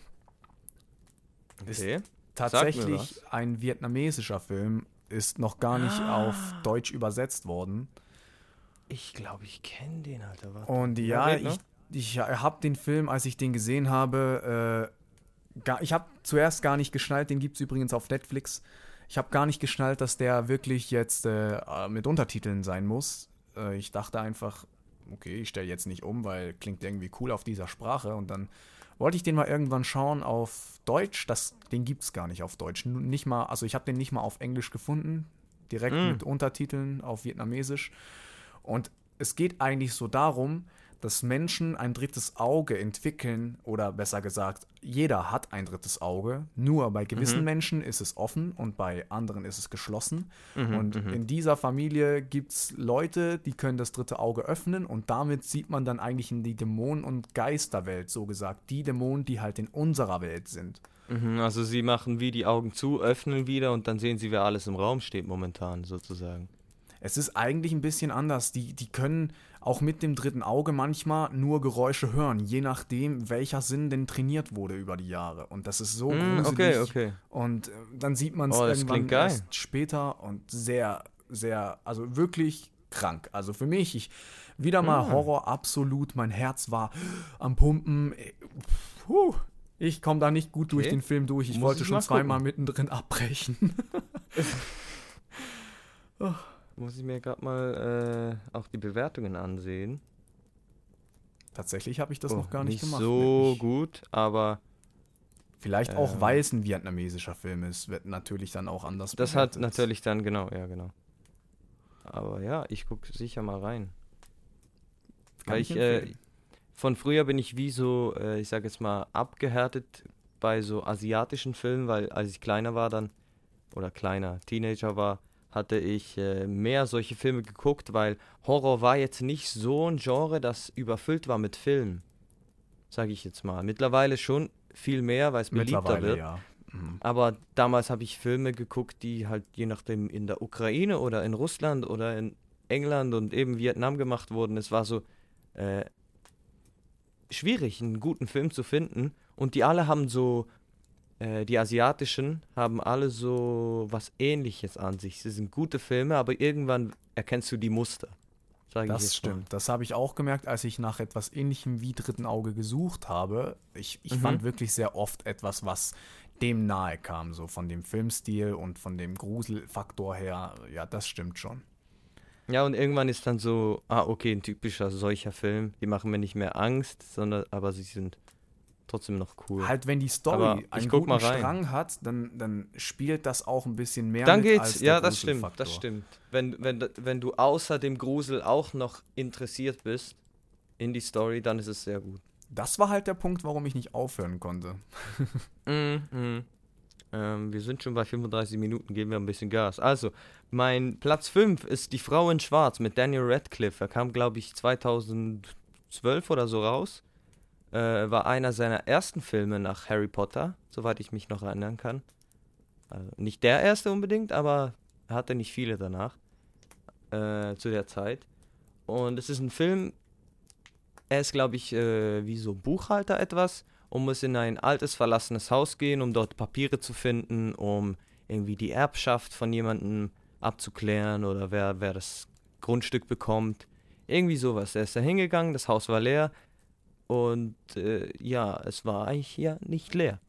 Ist Okay. tatsächlich ein vietnamesischer Film, ist noch gar nicht Ah. auf Deutsch übersetzt worden. Ich glaube, ich kenne den, Alter. Warte. Und ja, red ich, noch. ich habe den Film, als ich den gesehen habe, äh, gar, ich habe zuerst gar nicht geschnallt, den gibt es übrigens auf Netflix. Ich habe gar nicht geschnallt, dass der wirklich jetzt äh, mit Untertiteln sein muss. Äh, ich dachte einfach, okay, ich stelle jetzt nicht um, weil klingt irgendwie cool auf dieser Sprache. Und dann wollte ich den mal irgendwann schauen auf Deutsch. Das, den gibt es gar nicht auf Deutsch. Nicht mal, also ich habe den nicht mal auf Englisch gefunden. Direkt Mm. mit Untertiteln auf Vietnamesisch. Und es geht eigentlich so darum, dass Menschen ein drittes Auge entwickeln oder besser gesagt, jeder hat ein drittes Auge. Nur bei gewissen Mhm. Menschen ist es offen und bei anderen ist es geschlossen. Mhm, und mhm. in dieser Familie gibt es Leute, die können das dritte Auge öffnen und damit sieht man dann eigentlich in die Dämonen- und Geisterwelt, so gesagt. Die Dämonen, die halt in unserer Welt sind. Mhm, also sie machen wie die Augen zu, öffnen wieder und dann sehen sie, wer alles im Raum steht momentan, sozusagen. Es ist eigentlich ein bisschen anders. Die, die können auch mit dem dritten Auge manchmal nur Geräusche hören, je nachdem, welcher Sinn denn trainiert wurde über die Jahre. Und das ist so Mm, gruselig. okay, okay. Und äh, dann sieht man es Oh, irgendwann erst später und sehr, sehr, also wirklich krank. Also für mich, ich wieder mal Mm. Horror, absolut. Mein Herz war am Pumpen. Äh, Puh. Ich komme da nicht gut durch Okay. den Film durch. Ich Muss wollte ich schon mal zweimal mittendrin abbrechen. Muss ich mir gerade mal äh, auch die Bewertungen ansehen. Tatsächlich habe ich das Oh, noch gar nicht, gemacht. so Ich- gut, aber Vielleicht auch, Ähm. weil es ein vietnamesischer Film ist, wird natürlich dann auch anders das hat bewertet. natürlich dann, genau, ja, genau. Aber ja, ich gucke sicher mal rein. Kann weil ich äh. Von früher bin ich wie so, äh, ich sag jetzt mal, abgehärtet bei so asiatischen Filmen, weil als ich kleiner war dann, oder kleiner Teenager war, hatte ich äh, mehr solche Filme geguckt, weil Horror war jetzt nicht so ein Genre, das überfüllt war mit Filmen. Sage ich jetzt mal. Mittlerweile schon viel mehr, weil es beliebter wird. ja. Mhm. Aber damals habe ich Filme geguckt, die halt je nachdem in der Ukraine oder in Russland oder in England und eben Vietnam gemacht wurden. Es war so äh, schwierig, einen guten Film zu finden. Und die alle haben so, äh, die asiatischen haben alle so was Ähnliches an sich. Sie sind gute Filme, aber irgendwann erkennst du die Muster. Das jetzt mal. stimmt. Das habe ich auch gemerkt, als ich nach etwas ähnlichem wie dritten Auge gesucht habe. Ich, ich Mhm. fand wirklich sehr oft etwas, was dem nahe kam, so von dem Filmstil und von dem Gruselfaktor her. Ja, das stimmt schon. Ja, und irgendwann ist dann so, ah, okay, ein typischer solcher Film. Die machen mir nicht mehr Angst, sondern aber sie sind trotzdem noch cool. Halt, wenn die Story Aber einen guten. Strang hat, dann, dann spielt das auch ein bisschen mehr dann geht's, als ja, das stimmt, das stimmt. Wenn, wenn, wenn du außer dem Grusel auch noch interessiert bist in die Story, dann ist es sehr gut. Das war halt der Punkt, warum ich nicht aufhören konnte. Mhm. Ähm, wir sind schon bei 35 Minuten, geben wir ein bisschen Gas. Also, mein Platz 5 ist Die Frau in Schwarz mit Daniel Radcliffe. Er kam, glaube ich, 2012 oder so raus. Äh, war einer seiner ersten Filme nach Harry Potter, soweit ich mich noch erinnern kann. Also nicht der erste unbedingt, aber er hatte nicht viele danach äh, zu der Zeit. Und es ist ein Film, er ist, glaube ich, äh, wie so Buchhalter etwas und muss in ein altes verlassenes Haus gehen, um dort Papiere zu finden, um irgendwie die Erbschaft von jemandem abzuklären oder wer, wer das Grundstück bekommt. Irgendwie sowas. Er ist da hingegangen, das Haus war leer und äh, ja, es war eigentlich ja nicht leer.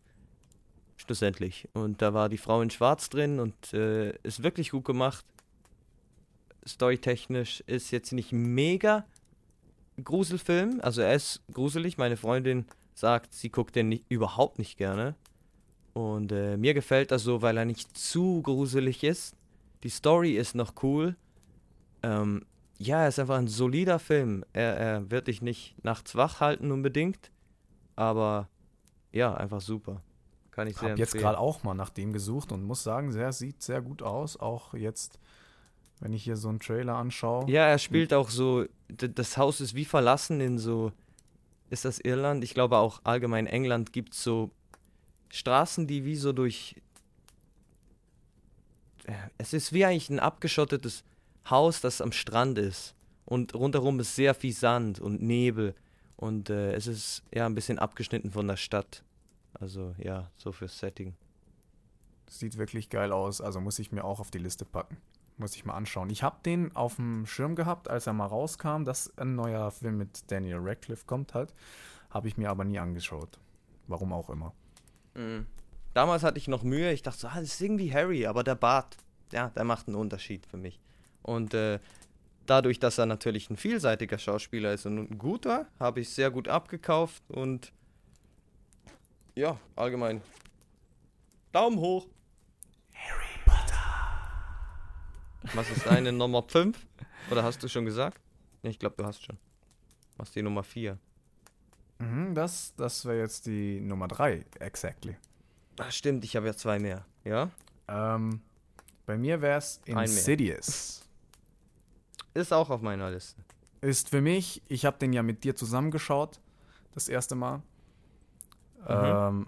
Schlussendlich. Und da war die Frau in Schwarz drin und äh, ist wirklich gut gemacht. Storytechnisch ist jetzt nicht mega Gruselfilm. Also er ist gruselig. Meine Freundin sagt, sie guckt den nicht, überhaupt nicht gerne. Und äh, mir gefällt das so, weil er nicht zu gruselig ist. Die Story ist noch cool. Ähm, ja, er ist einfach ein solider Film. Er, er wird dich nicht nachts wach halten unbedingt. Aber ja, einfach super. Kann ich sehr Hab jetzt gerade auch mal nach dem gesucht und muss sagen, er sieht sehr gut aus. Auch jetzt, wenn ich hier so einen Trailer anschaue. Ja, er spielt auch so, das Haus ist wie verlassen in so, ist das Irland? Ich glaube auch allgemein England gibt es so Straßen, die wie so durch, äh, es ist wie eigentlich ein abgeschottetes Haus, das am Strand ist. Und rundherum ist sehr viel Sand und Nebel. Und äh, es ist ja ein bisschen abgeschnitten von der Stadt. Also ja, so fürs Setting. Sieht wirklich geil aus. Also muss ich mir auch auf die Liste packen. Muss ich mal anschauen. Ich habe den auf dem Schirm gehabt, als er mal rauskam, dass ein neuer Film mit Daniel Radcliffe kommt halt. Habe ich mir aber nie angeschaut. Warum auch immer. Mhm. Damals hatte ich noch Mühe. Ich dachte so, ah, das ist irgendwie Harry, aber der Bart, ja, der macht einen Unterschied für mich. Und äh, dadurch, dass er natürlich ein vielseitiger Schauspieler ist und ein guter, habe ich sehr gut abgekauft und ja, allgemein. Daumen hoch. Harry Potter. Was ist deine Nummer 5? Oder hast du schon gesagt? Ja, ich glaube, du hast schon. Was ist die Nummer 4? Mhm, das das wäre jetzt die Nummer 3, exactly. Ah, stimmt, ich habe ja zwei mehr. Ja? Ähm, bei mir wäre es mehr. Insidious. Ist auch auf meiner Liste. Ist für mich, ich habe den ja mit dir zusammengeschaut, das erste Mal. Ähm,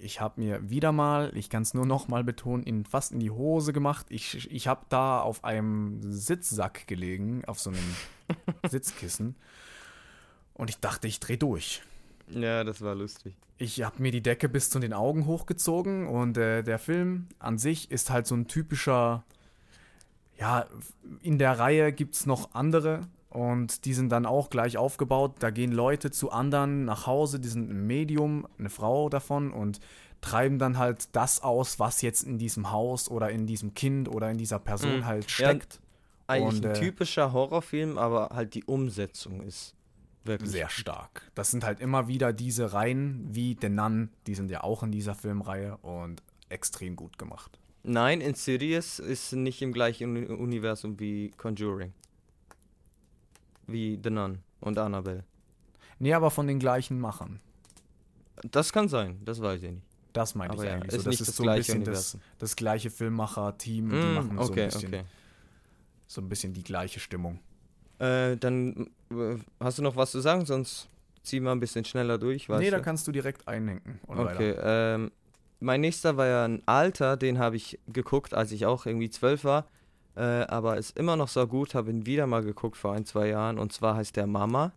ich habe mir wieder mal, ich kann es nur noch mal betonen, ihn fast in die Hose gemacht. Ich, ich habe da auf einem Sitzsack gelegen, auf so einem Sitzkissen. Und ich dachte, ich drehe durch. Ja, das war lustig. Ich habe mir die Decke bis zu den Augen hochgezogen und äh, der Film an sich ist halt so ein typischer, ja, in der Reihe gibt es noch andere und die sind dann auch gleich aufgebaut. Da gehen Leute zu anderen nach Hause, die sind ein Medium, eine Frau davon und treiben dann halt das aus, was jetzt in diesem Haus oder in diesem Kind oder in dieser Person Mhm. halt Ja, steckt. Eigentlich Und, ein äh, typischer Horrorfilm, aber halt die Umsetzung ist wirklich Sehr stark. Das sind halt immer wieder diese Reihen wie The Nun, die sind ja auch in dieser Filmreihe und extrem gut gemacht. Nein, Insidious ist nicht im gleichen Uni- Universum wie Conjuring. Wie The Nun und Annabelle. Nee, aber von den gleichen Machern. Das kann sein, das weiß ich nicht. Das meine ich ja, eigentlich. ist so, das ist das so ein gleiche bisschen das, das gleiche Filmmacher-Team. die Mm, machen so, okay, ein bisschen, okay. so ein bisschen die gleiche Stimmung. Äh, dann äh, hast du noch was zu sagen, sonst zieh mal ein bisschen schneller durch. Weißt nee, da kannst du direkt einlenken. Okay, ähm, mein nächster war ja ein alter, den habe ich geguckt, als ich auch irgendwie zwölf war. Äh, aber ist immer noch so gut, habe ihn wieder mal geguckt vor ein, zwei Jahren. Und zwar heißt der Mama.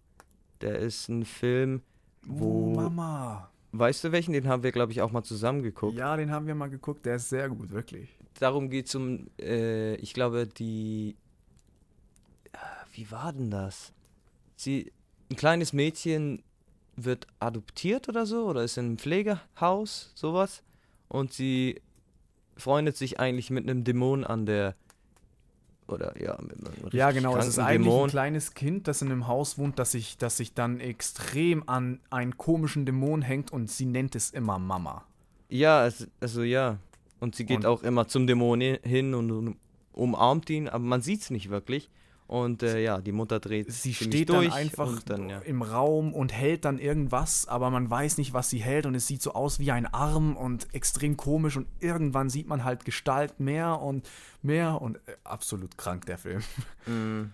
Der ist ein Film, wo. Oh, Mama. Weißt du welchen? Den haben wir, glaube ich, auch mal zusammen geguckt. Ja, den haben wir mal geguckt. Der ist sehr gut, wirklich. Darum geht es um, äh, ich glaube, die. Ah, Wie war denn das? Sie. Ein kleines Mädchen wird adoptiert oder so, oder ist in einem Pflegehaus, sowas. Und sie freundet sich eigentlich mit einem Dämon an der. Oder ja, mit einem Ja, richtig genau. Es ist eigentlich ein kleines Kind, das in einem Haus wohnt, das sich, das sich dann extrem an einen komischen Dämon hängt und sie nennt es immer Mama. Ja, es, also ja. Und sie geht Und- auch immer zum Dämon hin und um- umarmt ihn, aber man sieht es nicht wirklich. Und äh, ja, die Mutter dreht Sie steht dann einfach dann, ja. im Raum und hält dann irgendwas, aber man weiß nicht, was sie hält und es sieht so aus wie ein Arm und extrem komisch und irgendwann sieht man halt Gestalt mehr und mehr und äh, absolut krank der Film. Mm.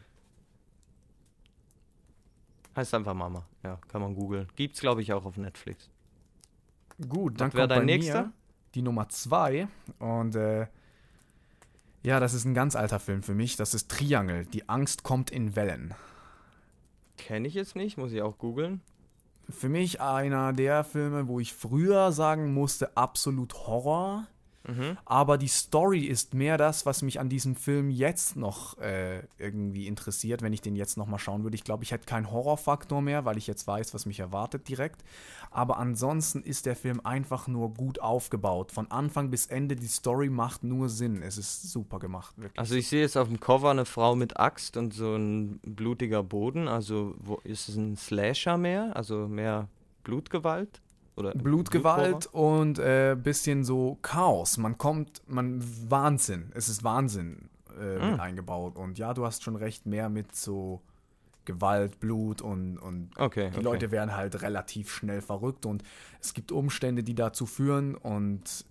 Heißt einfach Mama. Ja, kann man googeln. Gibt's, glaube ich, auch auf Netflix. Gut, dann wär kommt dein nächster? die Nummer zwei und äh, ja, das ist ein ganz alter Film für mich. Das ist Triangle. Die Angst kommt in Wellen. Kenne ich jetzt nicht, muss ich auch googeln. für mich einer der Filme, wo ich früher sagen musste, absolut Horror. Aber die Story ist mehr das, was mich an diesem Film jetzt noch äh, irgendwie interessiert, wenn ich den jetzt nochmal schauen würde. Ich glaube, ich hätte keinen Horrorfaktor mehr, weil ich jetzt weiß, was mich erwartet direkt. Aber ansonsten ist der Film einfach nur gut aufgebaut. Von Anfang bis Ende, die Story macht nur Sinn. Es ist super gemacht, wirklich. Also ich sehe jetzt auf dem Cover eine Frau mit Axt und so ein blutiger Boden. Also wo, ist es ein Slasher mehr? Also mehr Blutgewalt? Oder Blutgewalt und äh, bisschen so Chaos. Man kommt, man Wahnsinn. Es ist Wahnsinn äh, Mm. mit eingebaut. Und ja, du hast schon recht, mehr mit so Gewalt, Blut und, und Okay, die okay. Leute werden halt relativ schnell verrückt und es gibt Umstände, die dazu führen und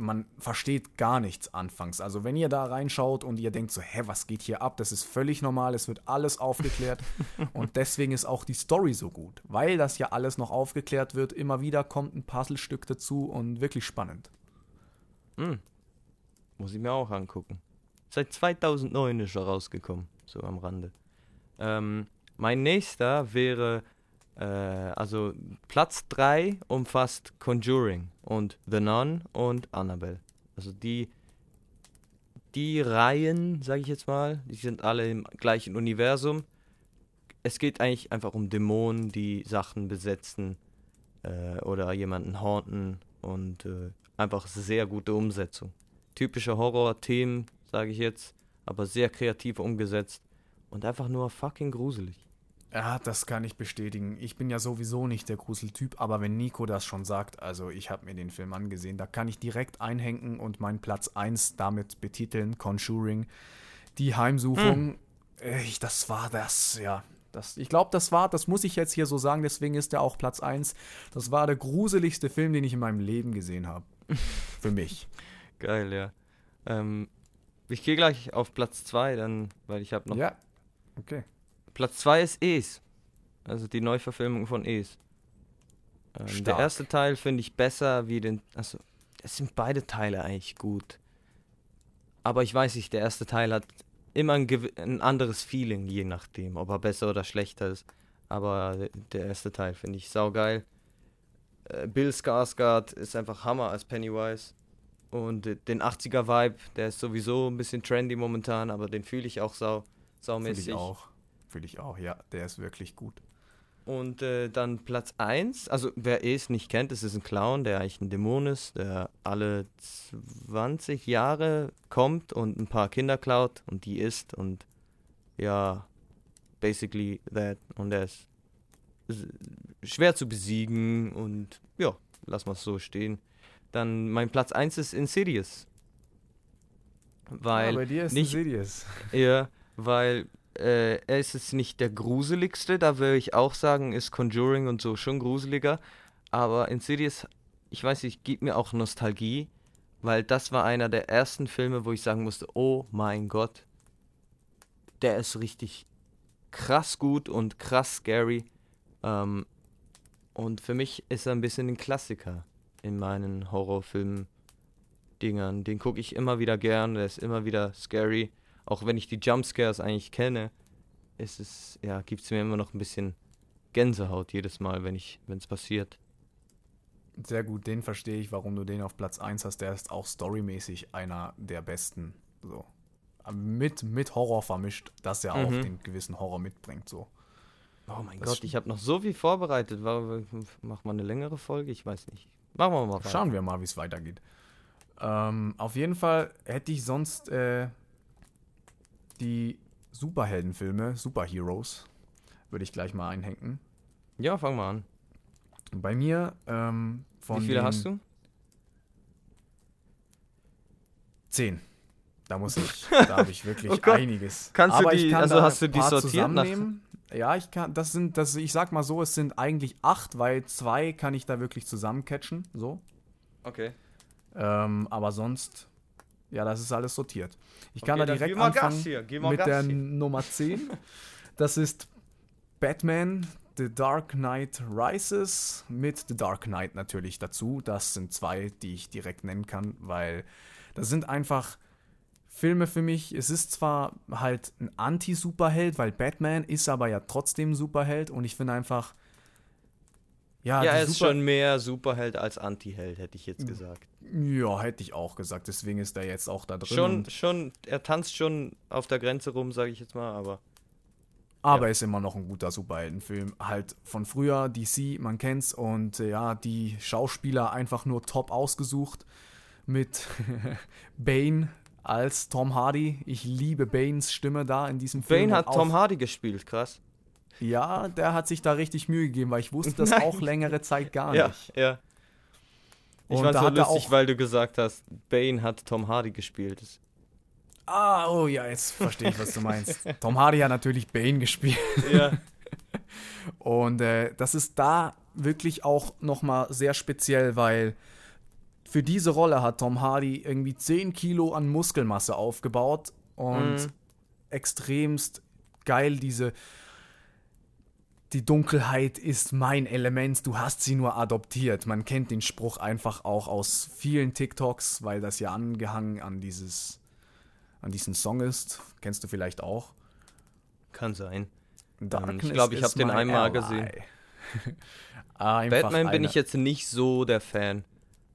man versteht gar nichts anfangs. Also wenn ihr da reinschaut und ihr denkt so, hä, was geht hier ab? Das ist völlig normal, es wird alles aufgeklärt und deswegen ist auch die Story so gut, weil das ja alles noch aufgeklärt wird. Immer wieder kommt ein Puzzlestück dazu und wirklich spannend. Hm. Muss ich mir auch angucken. Seit 2009 ist er rausgekommen, so am Rande. Ähm, mein nächster wäre, äh, also Platz 3 umfasst Conjuring und The Nun und Annabelle. Also die, die Reihen, sage ich jetzt mal, die sind alle im gleichen Universum. Es geht eigentlich einfach um Dämonen, die Sachen besetzen äh, oder jemanden haunten und äh, einfach sehr gute Umsetzung. Typische Horror-Themen, sage ich jetzt, aber sehr kreativ umgesetzt und einfach nur fucking gruselig. Ja, das kann ich bestätigen. Ich bin ja sowieso nicht der Gruseltyp, aber wenn Nico das schon sagt, also ich habe mir den Film angesehen, da kann ich direkt einhängen und meinen Platz 1 damit betiteln, Conjuring. Die Heimsuchung, äh, ich, das war das, ja. Das, ich glaube, das war, das muss ich jetzt hier so sagen, deswegen ist er auch Platz 1. Das war der gruseligste Film, den ich in meinem Leben gesehen habe. Für mich. Geil, ja. Ähm, ich gehe gleich auf Platz 2, dann, weil ich habe noch. Ja, okay. Platz 2 ist Es. Also die Neuverfilmung von Es. Ähm, der erste Teil finde ich besser wie den. Also, es sind beide Teile eigentlich gut. Aber ich weiß nicht, der erste Teil hat immer ein, ein anderes Feeling, je nachdem, ob er besser oder schlechter ist. Aber der- erste Teil finde ich saugeil. Äh, Bill Skarsgård ist einfach Hammer als Pennywise. Und äh, den 80er-Vibe, der ist sowieso ein bisschen trendy momentan, aber den fühle ich auch sau, saumäßig. ich auch. Fühle ich auch, ja. Der ist wirklich gut. Und äh, dann Platz 1, also wer es nicht kennt, es ist ein Clown, der eigentlich ein Dämon ist, der alle 20 Jahre kommt und ein paar Kinder klaut und die isst und ja, basically that. Und er ist schwer zu besiegen und ja, lass mal so stehen. Dann mein Platz 1 ist Insidious. Weil ja, bei dir ist nicht- Insidious. ja, weil äh, er ist jetzt nicht der gruseligste, da würde ich auch sagen, ist Conjuring und so schon gruseliger. Aber Insidious, ich weiß nicht, gibt mir auch Nostalgie, weil das war einer der ersten Filme, wo ich sagen musste, oh mein Gott, der ist richtig krass gut und krass scary. Ähm, und für mich ist er ein bisschen ein Klassiker in meinen Horrorfilm-Dingern. Den gucke ich immer wieder gern, der ist immer wieder scary auch wenn ich die Jumpscares eigentlich kenne, ist es, ja, gibt es mir immer noch ein bisschen Gänsehaut jedes Mal, wenn ich, wenn es passiert. Sehr gut, den verstehe ich, warum du den auf Platz 1 hast. Der ist auch storymäßig einer der besten. So. Mit, mit Horror vermischt, dass er auch Mhm. den gewissen Horror mitbringt. So. Oh mein Das Gott, ich habe noch so viel vorbereitet. Mach mal eine längere Folge? Ich weiß nicht. Machen wir mal weiter. Schauen wir mal, wie es weitergeht. Ähm, auf jeden Fall hätte ich sonst äh, die Superheldenfilme, Superheroes, würde ich gleich mal einhängen. Ja, fang mal an. Bei mir ähm, von Wie viele hast du? Zehn. Da muss ich, da habe ich wirklich Oh einiges. Kannst du Aber ich die- kann also hast du die sortiert nach-. Ja, ich kann, das sind, das, ich sag mal so, es sind eigentlich acht, weil zwei kann ich da wirklich zusammencatchen, so. Okay. Ähm, aber sonst, ja, das ist alles sortiert. Ich kann Okay, da dann direkt anfangen mit der. Nummer 10. Das ist Batman, The Dark Knight Rises mit The Dark Knight natürlich dazu. Das sind zwei, die ich direkt nennen kann, weil das sind einfach Filme für mich. Es ist zwar halt ein Anti-Superheld, weil Batman ist aber ja trotzdem Superheld und ich finde einfach, Ja, Ja, er ist Super- schon mehr Superheld als Antiheld, hätte ich jetzt gesagt. Ja, hätte ich auch gesagt. Deswegen ist er jetzt auch da drin. Schon, schon, er tanzt schon auf der Grenze rum, sage ich jetzt mal, aber aber ja. ist immer noch ein guter Superheldenfilm. Halt von früher, DC, man kennt's. Und äh, ja, die Schauspieler einfach nur top ausgesucht. Mit Bane als Tom Hardy. Ich liebe Banes Stimme da in diesem Film. Bane hat Tom Hardy gespielt, krass. Ja, der hat sich da richtig Mühe gegeben, weil ich wusste das Nein. auch längere Zeit gar Ja, nicht. ja. Ich Und da so lustig, weil du gesagt hast, Bane hat Tom Hardy gespielt. Ah, oh ja, jetzt verstehe ich, was du meinst. Tom Hardy hat natürlich Bane gespielt. Ja, Und äh, das ist da wirklich auch nochmal sehr speziell, weil für diese Rolle hat Tom Hardy irgendwie 10 Kilo an Muskelmasse aufgebaut und Mhm. extremst geil diese die Dunkelheit ist mein Element, du hast sie nur adoptiert. Man kennt den Spruch einfach auch aus vielen TikToks, weil das ja angehangen an dieses an diesen Song ist. Kennst du vielleicht auch? kann sein. Darkness ich glaub, ich is hab den einmal ally. gesehen. Batman bin ich jetzt nicht so der Fan,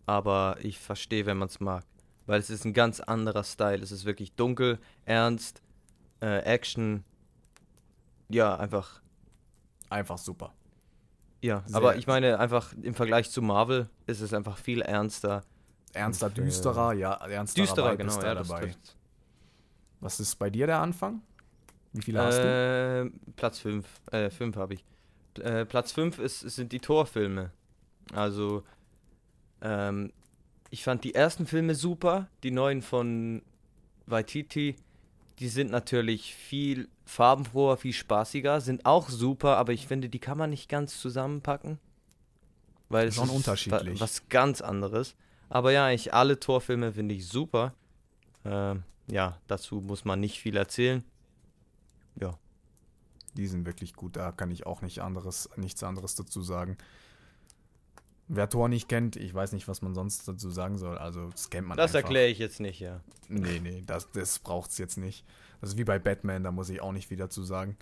aber ich verstehe, wenn man es mag. Weil es ist ein ganz anderer Style. Es ist wirklich dunkel, ernst, äh, Action. Ja, einfach. Einfach super. Ja, Sehr- aber ich meine, einfach im Vergleich zu Marvel ist es einfach viel ernster. Ernster, Und, äh, düsterer, ja, ernsterer Düsterer, genau, ja, dabei. Was ist bei dir der Anfang? Wie viele hast du? Äh, Platz 5. Äh, 5 habe ich. Äh, Platz 5 ist, sind die Torfilme. Also, ähm, ich fand die ersten Filme super. Die neuen von Waititi, die sind natürlich viel farbenfroher, viel spaßiger, sind auch super, aber ich finde, die kann man nicht ganz zusammenpacken. Weil es Schon ist unterschiedlich. wa- was ganz anderes. Aber ja, ich alle Torfilme finde ich super. Ähm, ja, dazu muss man nicht viel erzählen. Ja. Die sind wirklich gut, da kann ich auch nicht anderes, nichts anderes dazu sagen. Wer Tor nicht kennt, ich weiß nicht, was man sonst dazu sagen soll. Also, das kennt man Das erkläre ich jetzt nicht, ja. Nee, nee, das, das braucht es jetzt nicht. Das ist wie bei Batman, da muss ich auch nicht viel dazu sagen.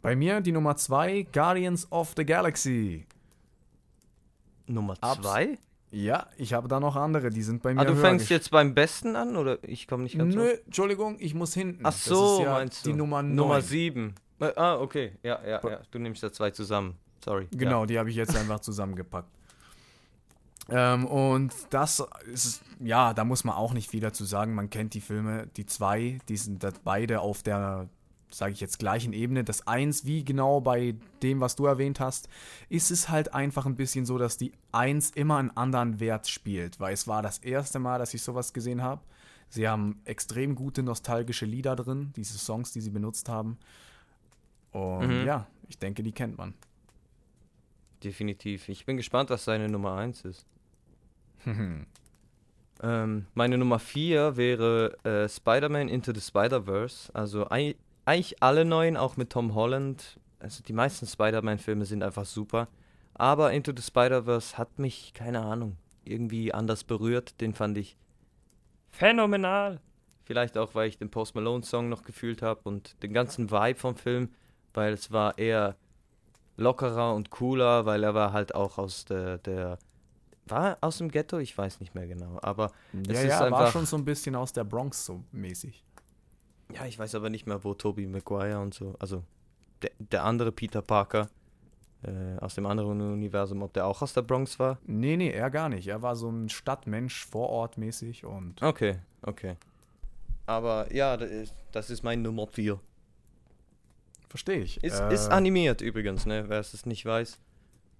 Bei mir die Nummer 2, Guardians of the Galaxy. Nummer Abs- zwei? Ja, ich habe da noch andere, die sind bei mir Ah, du fängst jetzt beim besten an oder ich komme nicht ganz Nö, auf? Entschuldigung, ich muss hinten. Ach so, ja meinst du? Die Nummer 9. Nummer sieben. Äh, ah, okay. Ja, ja, ja. Du nimmst da zwei zusammen. Sorry. Genau, die habe ich jetzt einfach zusammengepackt. Ähm, und das ist, ja, da muss man auch nicht viel dazu sagen. Man kennt die Filme, die zwei, die sind da beide auf der, sage ich jetzt, gleichen Ebene. Das eins, wie genau bei dem, was du erwähnt hast, ist es halt einfach ein bisschen so, dass die eins immer einen anderen Wert spielt, weil es war das erste Mal, dass ich sowas gesehen habe. Sie haben extrem gute nostalgische Lieder drin, diese Songs, die sie benutzt haben. Und Mhm. ja, ich denke, die kennt man. Definitiv. Ich bin gespannt, was seine Nummer eins ist. Ähm, meine Nummer 4 wäre äh, Spider-Man Into the Spider-Verse. Also ei- eigentlich alle neuen, auch mit Tom Holland. Also die meisten Spider-Man-Filme sind einfach super. Aber Into the Spider-Verse hat mich, keine Ahnung, irgendwie anders berührt. Den fand ich Phänomenal. vielleicht auch, weil ich den Post Malone-Song noch gefühlt habe und den ganzen Vibe vom Film, weil es war eher lockerer und cooler, weil er war halt auch aus der, der war aus dem Ghetto? Ich weiß nicht mehr genau. Aber Ja, Es ist ja, war einfach- schon so ein bisschen aus der Bronx so mäßig. Ja, ich weiß aber nicht mehr, wo Tobey Maguire und so, also der, der andere Peter Parker äh, aus dem anderen Universum, ob der auch aus der Bronx war? Nee, nee, er gar nicht. Er war so ein Stadtmensch, Vorortmäßig und Okay, okay. Aber ja, das ist, das ist mein Nummer 4. verstehe ich. Ist, Äh, ist animiert übrigens, ne? Wer es nicht weiß.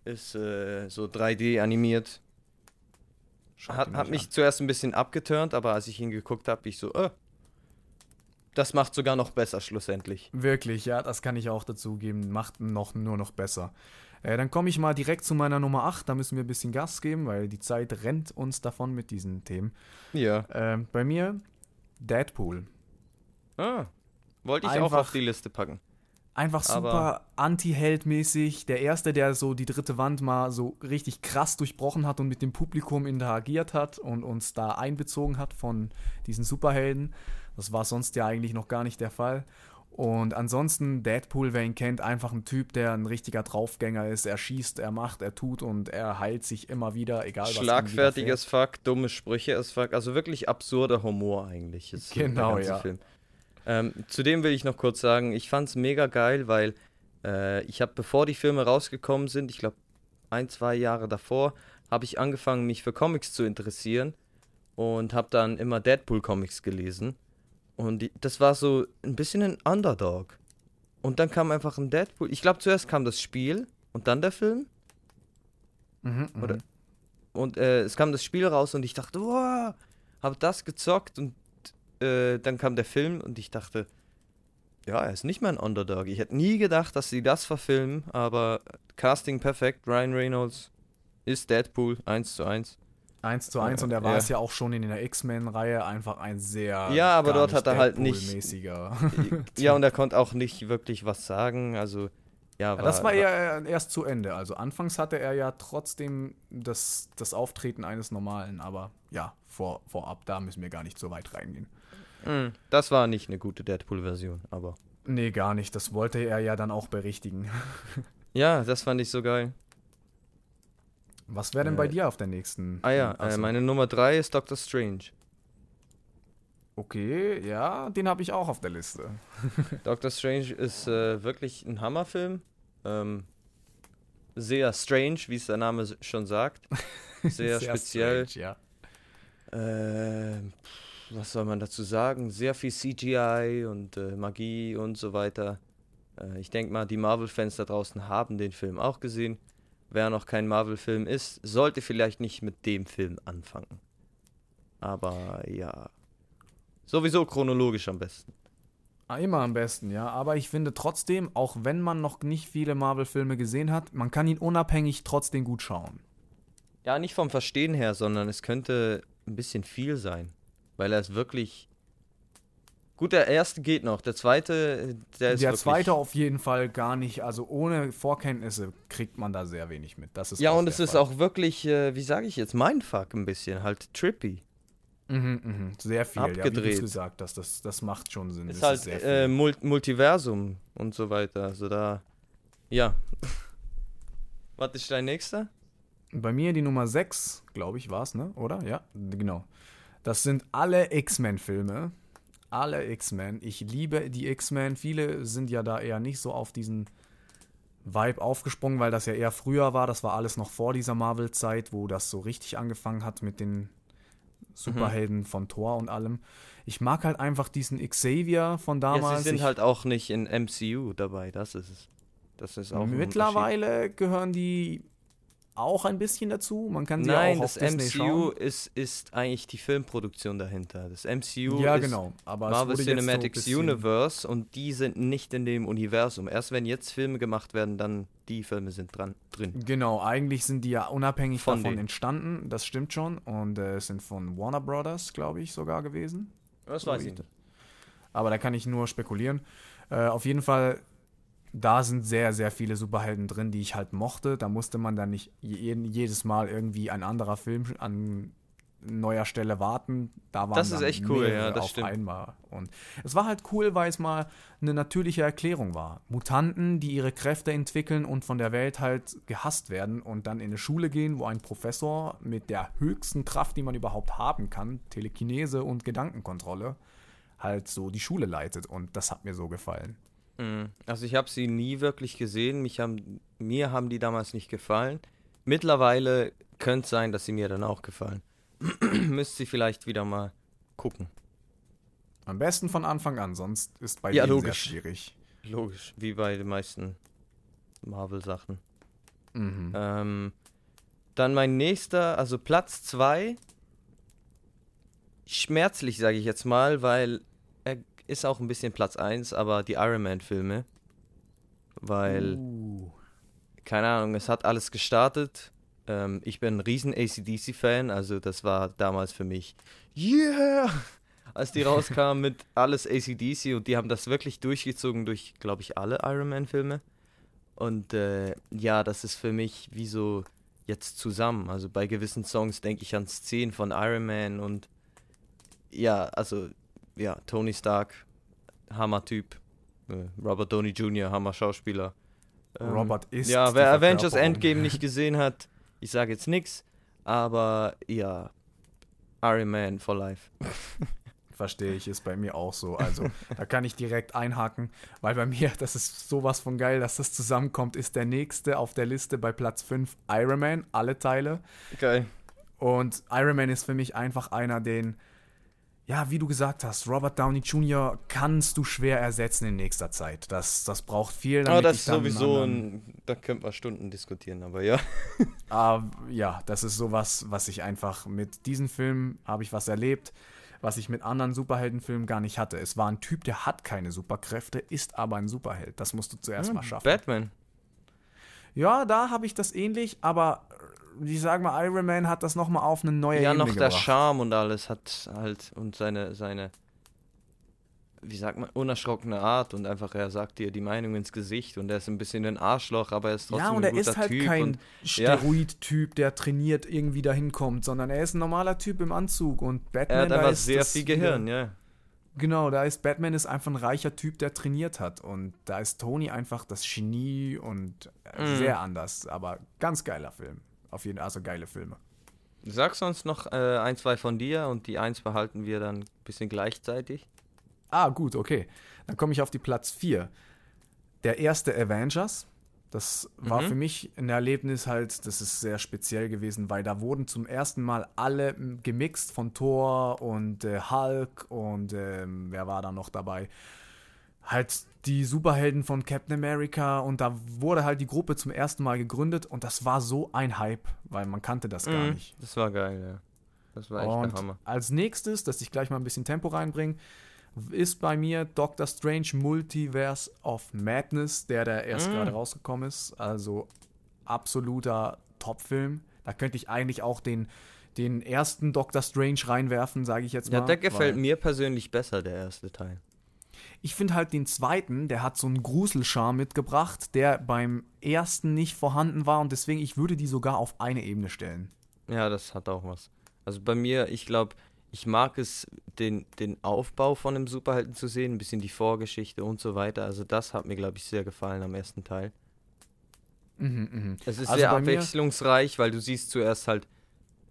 Ist äh, so 3D animiert. Hat, ihn hat mich zuerst ein bisschen abgeturnt, aber als ich ihn geguckt habe, ich so, äh, das macht sogar noch besser schlussendlich. Wirklich, ja, das kann ich auch dazugeben. Macht noch nur noch besser. Äh, dann komme ich mal direkt zu meiner Nummer 8. Da müssen wir ein bisschen Gas geben, weil die Zeit rennt uns davon mit diesen Themen. Ja. Ähm, bei mir Deadpool. Ah, wollte ich auch Einfach- auf die Liste packen. Einfach super Anti-Held-mäßig. Der Erste, der so die dritte Wand mal so richtig krass durchbrochen hat und mit dem Publikum interagiert hat und uns da einbezogen hat von diesen Superhelden. Das war sonst ja eigentlich noch gar nicht der Fall. Und ansonsten, Deadpool, wer ihn kennt, einfach ein Typ, der ein richtiger Draufgänger ist. Er schießt, er macht, er tut und er heilt sich immer wieder, egal was Schlagfertiges Fuck, dumme Sprüche as Fuck. Also wirklich absurder Humor eigentlich. Ist genau, ja. Film. Ähm, zudem will ich noch kurz sagen, ich fand es mega geil, weil äh, ich habe, bevor die Filme rausgekommen sind, ich glaube ein, zwei Jahre davor, habe ich angefangen, mich für Comics zu interessieren und habe dann immer Deadpool-Comics gelesen. Und die, das war so ein bisschen ein Underdog. Und dann kam einfach ein Deadpool. Ich glaube, zuerst kam das Spiel und dann der Film. Mhm, mhm. Oder? Und äh, es kam das Spiel raus und ich dachte, wow, habe das gezockt und äh, dann kam der Film und ich dachte, ja, er ist nicht mehr ein Underdog. Ich hätte nie gedacht, dass sie das verfilmen, aber Casting perfekt, Ryan Reynolds ist Deadpool 1 zu 1. 1 zu 1 und er war ja. es ja auch schon in der X-Men-Reihe einfach ein sehr. Ja, aber dort hat er halt nicht. Ja, und er konnte auch nicht wirklich was sagen. Also, ja, war, ja, das war ja erst zu Ende. Also, anfangs hatte er ja trotzdem das, das Auftreten eines Normalen, aber ja, vor, vorab, da müssen wir gar nicht so weit reingehen. Hm, das war nicht eine gute Deadpool-Version, aber. Nee, gar nicht. Das wollte er ja dann auch berichtigen. ja, das fand ich so geil. Was wäre denn äh, bei dir auf der nächsten? Ah ja, äh, meine Nummer 3 ist Doctor Strange. Okay, ja, den habe ich auch auf der Liste. Doctor Strange ist äh, wirklich ein Hammerfilm. Ähm, sehr strange, wie es der Name schon sagt. Sehr, sehr speziell. Strange, ja. Äh, was soll man dazu sagen? Sehr viel CGI und äh, Magie und so weiter. Äh, ich denke mal, die Marvel-Fans da draußen haben den Film auch gesehen wer noch kein Marvel-Film ist, sollte vielleicht nicht mit dem Film anfangen. Aber ja. Sowieso chronologisch am besten. Ah, immer am besten, ja. Aber ich finde trotzdem, auch wenn man noch nicht viele Marvel-Filme gesehen hat, man kann ihn unabhängig trotzdem gut schauen. Ja, nicht vom Verstehen her, sondern es könnte ein bisschen viel sein. Weil er ist wirklich Gut, der erste geht noch. Der zweite, der ist. Der zweite auf jeden Fall gar nicht. Also ohne Vorkenntnisse kriegt man da sehr wenig mit. Das ist ja, und es Fall. ist auch wirklich, äh, wie sage ich jetzt, Mindfuck ein bisschen, halt trippy. Mhm, mh. Sehr viel, Abgedreht. ja, wie du gesagt hast, das, das macht schon Sinn. Ist das halt ist äh, Multiversum und so weiter. Also da, ja. Was ist dein nächster? Bei mir die Nummer 6, glaube ich, war es, ne? Oder? Ja, genau. Das sind alle X-Men-Filme alle X-Men. Ich liebe die X-Men. Viele sind ja da eher nicht so auf diesen Vibe aufgesprungen, weil das ja eher früher war. Das war alles noch vor dieser Marvel-Zeit, wo das so richtig angefangen hat mit den Superhelden mhm. von Thor und allem. Ich mag halt einfach diesen Xavier von damals. Ja, sie sind ich, halt auch nicht in MCU dabei, das ist es. Das ist auch Mittlerweile gehören die auch ein bisschen dazu. Man kann sie Nein, auch auf das Disney MCU ist, ist eigentlich die Filmproduktion dahinter. Das MCU ja, ist genau. Aber Marvel Cinematic so Universe und die sind nicht in dem Universum. Erst wenn jetzt Filme gemacht werden, dann die Filme sind dran, drin. Genau, eigentlich sind die ja unabhängig von davon denen. entstanden, das stimmt schon. Und äh, sind von Warner Brothers, glaube ich, sogar gewesen. Das weiß ich nicht. Aber da kann ich nur spekulieren. Äh, auf jeden Fall da sind sehr, sehr viele Superhelden drin, die ich halt mochte. Da musste man dann nicht jedes Mal irgendwie ein anderer Film an neuer Stelle warten. Da waren das ist echt cool, ja, das auf stimmt. einmal. Und es war halt cool, weil es mal eine natürliche Erklärung war. Mutanten, die ihre Kräfte entwickeln und von der Welt halt gehasst werden und dann in eine Schule gehen, wo ein Professor mit der höchsten Kraft, die man überhaupt haben kann, Telekinese und Gedankenkontrolle, halt so die Schule leitet. Und das hat mir so gefallen. Mhm. Also ich habe sie nie wirklich gesehen. Mich haben, mir haben die damals nicht gefallen. Mittlerweile könnte es sein, dass sie mir dann auch gefallen. Müsst sie vielleicht wieder mal gucken. Am besten von Anfang an, sonst ist bei ja, denen logisch. sehr schwierig. Logisch, wie bei den meisten Marvel-Sachen. Mhm. Ähm, dann mein nächster, also Platz 2. Schmerzlich, sage ich jetzt mal, weil ist auch ein bisschen Platz 1, aber die Iron Man-Filme. Weil, uh. keine Ahnung, es hat alles gestartet. Ähm, ich bin ein riesen ACDC-Fan, also das war damals für mich, yeah! Als die rauskamen mit alles ACDC und die haben das wirklich durchgezogen durch, glaube ich, alle Iron Man-Filme. Und äh, ja, das ist für mich wie so jetzt zusammen. Also bei gewissen Songs denke ich an Szenen von Iron Man und ja, also ja, Tony Stark, Hammer-Typ. Äh, Robert Downey Jr., Hammer-Schauspieler. Ähm, Robert ist Ja, wer Avengers. Endgame nicht gesehen hat, ich sage jetzt nichts, aber ja, Iron Man for life. Verstehe ich, ist bei mir auch so. Also, da kann ich direkt einhaken, weil bei mir, das ist sowas von geil, dass das zusammenkommt, ist der nächste auf der Liste bei Platz 5 Iron Man, alle Teile. Geil. Und Iron Man ist für mich einfach einer, den, ja, wie du gesagt hast, Robert Downey Jr. kannst du schwer ersetzen in nächster Zeit. Das, das braucht viel. Aber damit das ich ist sowieso anderen- ein, da könnte man Stunden diskutieren, aber ja. Ah, ja, das ist sowas, was ich einfach mit diesem Film habe ich was erlebt, was ich mit anderen Superheldenfilmen gar nicht hatte. Es war ein Typ, der hat keine Superkräfte, ist aber ein Superheld. Das musst du zuerst mal schaffen. Batman. Ja, da habe ich das ähnlich, aber ich sag mal, Iron Man hat das nochmal auf eine neue Ja, Ebene noch der gebracht. Charme und alles hat halt und seine, seine, wie sagt man, unerschrockene Art und einfach, er sagt dir die Meinung ins Gesicht und er ist ein bisschen ein Arschloch, aber er ist trotzdem Ja, und ein er guter ist halt Typ kein und Steroid-Typ, der trainiert irgendwie dahin kommt, sondern er ist ein normaler Typ im Anzug und Batman er hat einfach ist sehr viel Gehirn, ja. Genau, da ist Batman ist einfach ein reicher Typ, der trainiert hat. Und da ist Tony einfach das Genie und Mhm. sehr anders. Aber ganz geiler Film. Auf jeden Fall, also geile Filme. Sag sonst noch äh, ein, zwei von dir und die eins behalten wir dann ein bisschen gleichzeitig. Ah, gut, okay. Dann komme ich auf die Platz 4. Der erste Avengers. Das war Mhm. für mich ein Erlebnis halt, das ist sehr speziell gewesen, weil da wurden zum ersten Mal alle gemixt von Thor und äh, Hulk und ähm, wer war da noch dabei? Halt die Superhelden von Captain America und da wurde halt die Gruppe zum ersten Mal gegründet und das war so ein Hype, weil man kannte das gar Mhm, nicht. Das war geil, ja. Das war echt Und der Hammer. als nächstes, dass ich gleich mal ein bisschen Tempo reinbringe, ist bei mir Doctor Strange Multiverse of Madness, der da erst Mm. gerade rausgekommen ist. Also absoluter Top-Film. Da könnte ich eigentlich auch den, den ersten Doctor Strange reinwerfen, sage ich jetzt mal. Ja, der gefällt mir persönlich besser, der erste Teil. Ich finde halt den zweiten, der hat so einen Gruselcharme mitgebracht, der beim ersten nicht vorhanden war und deswegen, ich würde die sogar auf eine Ebene stellen. Ja, das hat auch was. Also bei mir, ich glaube, ich mag es, den, den Aufbau von einem Superhelden zu sehen, ein bisschen die Vorgeschichte und so weiter. Also das hat mir, glaube ich, sehr gefallen am ersten Teil. Mhm, mhm. Es ist Also sehr abwechslungsreich, weil du siehst zuerst halt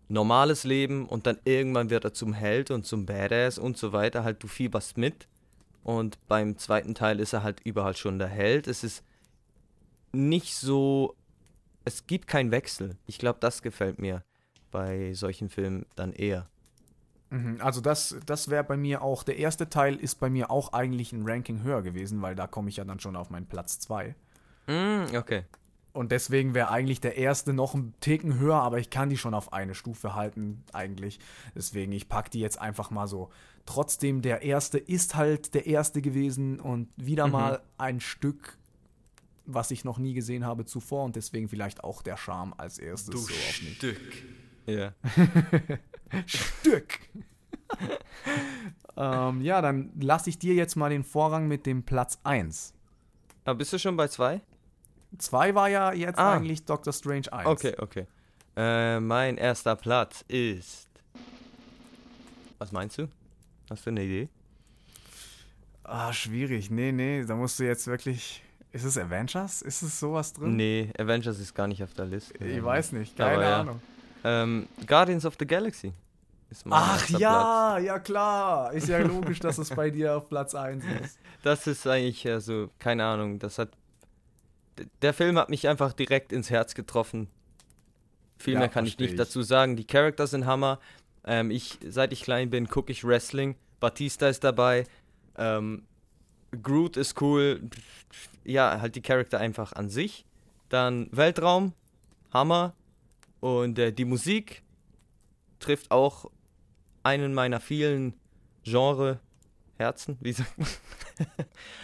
normales Leben und dann irgendwann wird er zum Held und zum Badass und so weiter. Halt, du fieberst mit. Und beim zweiten Teil ist er halt überall schon der Held. Es ist nicht so. Es gibt keinen Wechsel. Ich glaube, das gefällt mir bei solchen Filmen dann eher. Mhm, Also das, das wäre bei mir auch, der erste Teil ist bei mir auch eigentlich ein Ranking höher gewesen, weil da komme ich ja dann schon auf meinen Platz 2. Mm, okay. Und deswegen wäre eigentlich der erste noch ein Ticken höher, aber ich kann die schon auf eine Stufe halten, eigentlich. Deswegen, ich packe die jetzt einfach mal so. Trotzdem, der erste ist halt der erste gewesen und wieder Mhm. mal ein Stück, was ich noch nie gesehen habe zuvor und deswegen vielleicht auch der Charme als erstes so auf mich. Stück. Ja. Stück. ähm, ja, dann lasse ich dir jetzt mal den Vorrang mit dem Platz 1. Aber bist du schon bei zwei? 2 war ja jetzt Ah. eigentlich Doctor Strange 1. Okay, okay. Äh, mein erster Platz ist. Was meinst du? Hast du eine Idee? Ah, schwierig. Nee, nee, da musst du jetzt wirklich. Ist es Avengers? Ist es sowas drin? Nee, Avengers ist gar nicht auf der Liste. Ich weiß nicht, Aber keine ja. Ahnung. Ähm, Guardians of the Galaxy ist mein Ach ja, ja klar. Ist ja logisch, dass es bei dir auf Platz 1 ist. Platz. Das ist eigentlich ja so, keine Ahnung, das hat. Der Film hat mich einfach direkt ins Herz getroffen. Viel Ja, mehr kann ich nicht ich. dazu sagen. Die Charakter sind Hammer. Ähm, ich, seit ich klein bin, gucke ich Wrestling. Batista ist dabei. Ähm, Groot ist cool. Ja, halt die Charakter einfach an sich. Dann Weltraum, Hammer. Und äh, die Musik trifft auch einen meiner vielen Genre Herzen, wie sagt man?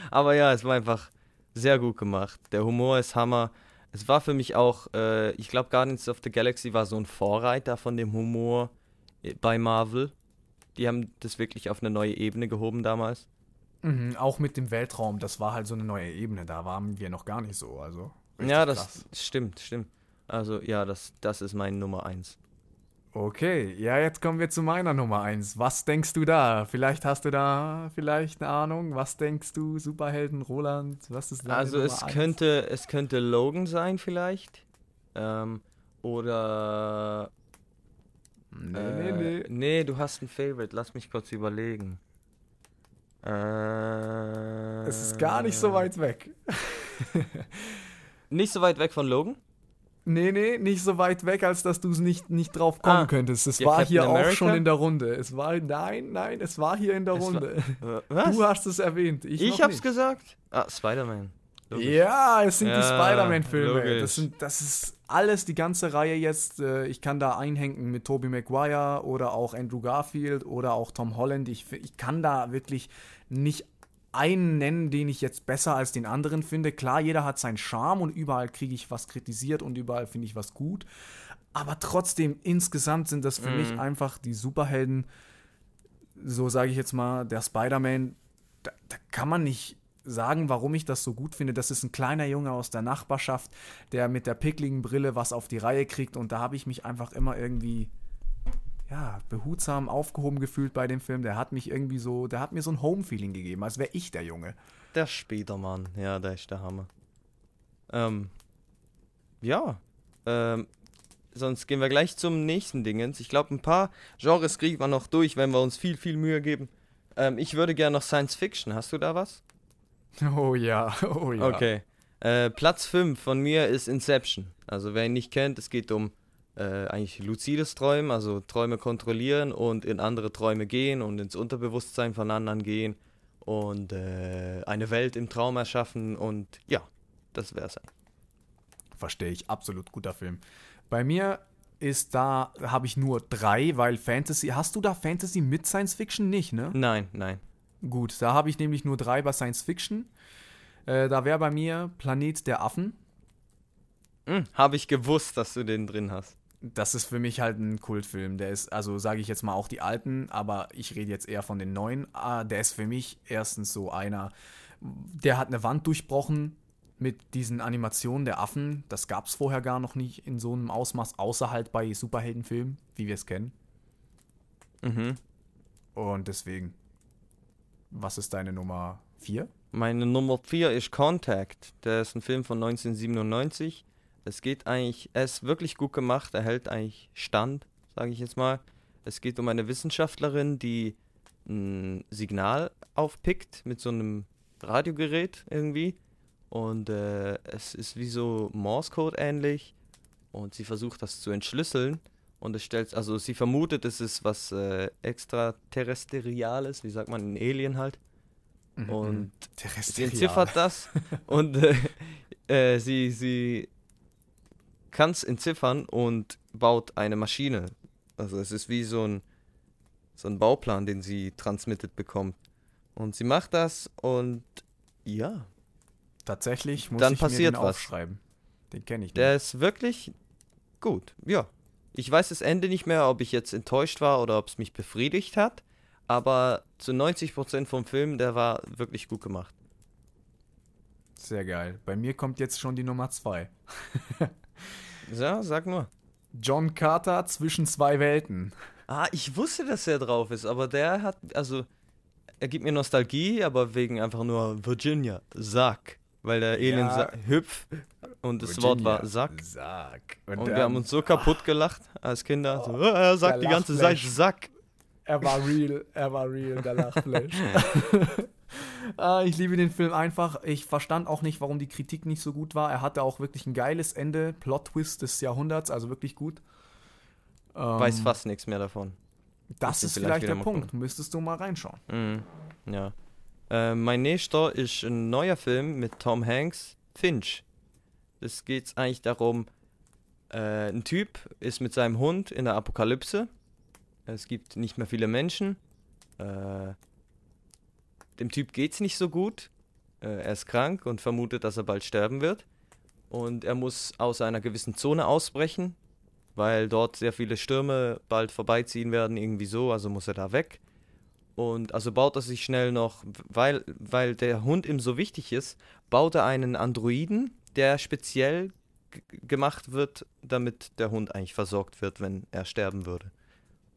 Aber ja, es war einfach sehr gut gemacht. Der Humor ist Hammer. Es war für mich auch, äh, ich glaube, Guardians of the Galaxy war so ein Vorreiter von dem Humor äh, bei Marvel. Die haben das wirklich auf eine neue Ebene gehoben damals. Mhm, auch mit dem Weltraum, das war halt so eine neue Ebene. Da waren wir noch gar nicht so. Also, ja, das krass. stimmt, stimmt. Also ja, das, das ist mein Nummer eins. Okay, ja, jetzt kommen wir zu meiner Nummer 1. Was denkst du da? Vielleicht hast du da vielleicht eine Ahnung. Was denkst du, Superhelden, Roland? Was ist da? Also es könnte, es könnte Logan sein vielleicht. Ähm, oder. Nee, äh, nee, nee. Nee, du hast ein Favorite. Lass mich kurz überlegen. Äh, Es ist gar nicht so weit weg. Nicht so weit weg von Logan? Nee, nee, nicht so weit weg, als dass du es nicht, nicht drauf kommen Ah, könntest. Es war Captain hier auch America? schon in der Runde. Es war, nein, nein, es war hier in der Es war- Runde. Äh, Was? Du hast es erwähnt. Ich, ich hab's nicht. gesagt. Ah, Spider-Man. Logisch. Ja, es sind die Ja, Spider-Man-Filme. logisch. Das, sind- das ist alles, die ganze Reihe jetzt. äh, Ich kann da einhängen mit Tobey Maguire oder auch Andrew Garfield oder auch Tom Holland. Ich, ich kann da wirklich nicht einen nennen, den ich jetzt besser als den anderen finde. Klar, jeder hat seinen Charme und überall kriege ich was kritisiert und überall finde ich was gut. Aber trotzdem, insgesamt sind das für mich einfach die Superhelden, so sage ich jetzt mal, der Spider-Man, da, da kann man nicht sagen, warum ich das so gut finde. Das ist ein kleiner Junge aus der Nachbarschaft, der mit der pickligen Brille was auf die Reihe kriegt und da habe ich mich einfach immer irgendwie ja, behutsam aufgehoben gefühlt bei dem Film. Der hat mich irgendwie so, der hat mir so ein Home-Feeling gegeben, als wäre ich der Junge. Der Spidermann. Ja, der ist der Hammer. Ähm. Ja. Ähm. Sonst gehen wir gleich zum nächsten Dingens. Ich glaube, ein paar Genres kriegen wir noch durch, wenn wir uns viel, viel Mühe geben. Ähm, ich würde gerne noch Science Fiction. Hast du da was? Oh ja, oh ja. Okay. Äh, Platz 5 von mir ist Inception. Also wer ihn nicht kennt, es geht um äh, eigentlich luzides Träumen, also Träume kontrollieren und in andere Träume gehen und ins Unterbewusstsein von anderen gehen und äh, eine Welt im Traum erschaffen und ja, das wäre es. Verstehe ich, absolut guter Film. Bei mir ist da, habe ich nur drei, weil Fantasy, hast du da Fantasy mit Science Fiction nicht, ne? Nein, nein. Gut, da habe ich nämlich nur drei bei Science Fiction. Äh, da wäre bei mir Planet der Affen. Hm, Habe ich gewusst, dass du den drin hast. Das ist für mich halt ein Kultfilm. Der ist, also sage ich jetzt mal auch die alten, aber ich rede jetzt eher von den neuen. Ah, der ist für mich erstens so einer, der hat eine Wand durchbrochen mit diesen Animationen der Affen. Das gab es vorher gar noch nicht in so einem Ausmaß, außer halt bei Superheldenfilmen, wie wir es kennen. Mhm. Und deswegen, was ist deine Nummer 4? Meine Nummer 4 ist Contact. Der ist ein Film von 1997. Es geht eigentlich, er ist wirklich gut gemacht, er hält eigentlich Stand, sage ich jetzt mal. Es geht um eine Wissenschaftlerin, die ein Signal aufpickt mit so einem Radiogerät irgendwie. Und äh, es ist wie so Morse-Code ähnlich. Und sie versucht das zu entschlüsseln. Und es stellt, also sie vermutet, es ist was äh, extraterrestriales, wie sagt man, ein Alien halt. Und Sie entziffert das und äh, äh, sie, sie kann es entziffern und baut eine Maschine. Also es ist wie so ein, so ein Bauplan, den sie transmitted bekommt. Und sie macht das und ja, Tatsächlich muss Dann ich mir passiert den was. aufschreiben. Den kenne ich der nicht. ist wirklich gut. Ja. Ich weiß das Ende nicht mehr, ob ich jetzt enttäuscht war oder ob es mich befriedigt hat. Aber zu 90% vom Film, der war wirklich gut gemacht. Sehr geil. Bei mir kommt jetzt schon die Nummer 2. Ja, sag nur. John Carter zwischen zwei Welten. Ah, ich wusste, dass er drauf ist, aber der hat, also, er gibt mir Nostalgie, aber wegen einfach nur Virginia, Sack. Weil der Alien Ja. hüpf und das Wort war Virginia. Sack. Sack. Und ähm, wir haben uns so kaputt gelacht als Kinder. So, "Ah, er sagt die ganze Zeit. Sack. Er war real, er war real, der Lachflash. ah, ich liebe den Film einfach. Ich verstand auch nicht, warum die Kritik nicht so gut war. Er hatte auch wirklich ein geiles Ende, Plot-Twist des Jahrhunderts, also wirklich gut. Ähm, Weiß fast nichts mehr davon. Das ist vielleicht vielleicht der Punkt. Müsstest du mal reinschauen. Mhm. Ja. Äh, mein nächster ist ein neuer Film mit Tom Hanks, Finch. Es geht eigentlich darum, äh, ein Typ ist mit seinem Hund in der Apokalypse. Es gibt nicht mehr viele Menschen. Äh, dem Typ geht's nicht so gut. Äh, er ist krank und vermutet, dass er bald sterben wird. Und er muss aus einer gewissen Zone ausbrechen, weil dort sehr viele Stürme bald vorbeiziehen werden, irgendwie so, also muss er da weg. Und also baut er sich schnell noch, weil, weil der Hund ihm so wichtig ist, baut er einen Androiden, der speziell gemacht wird, damit der Hund eigentlich versorgt wird, wenn er sterben würde.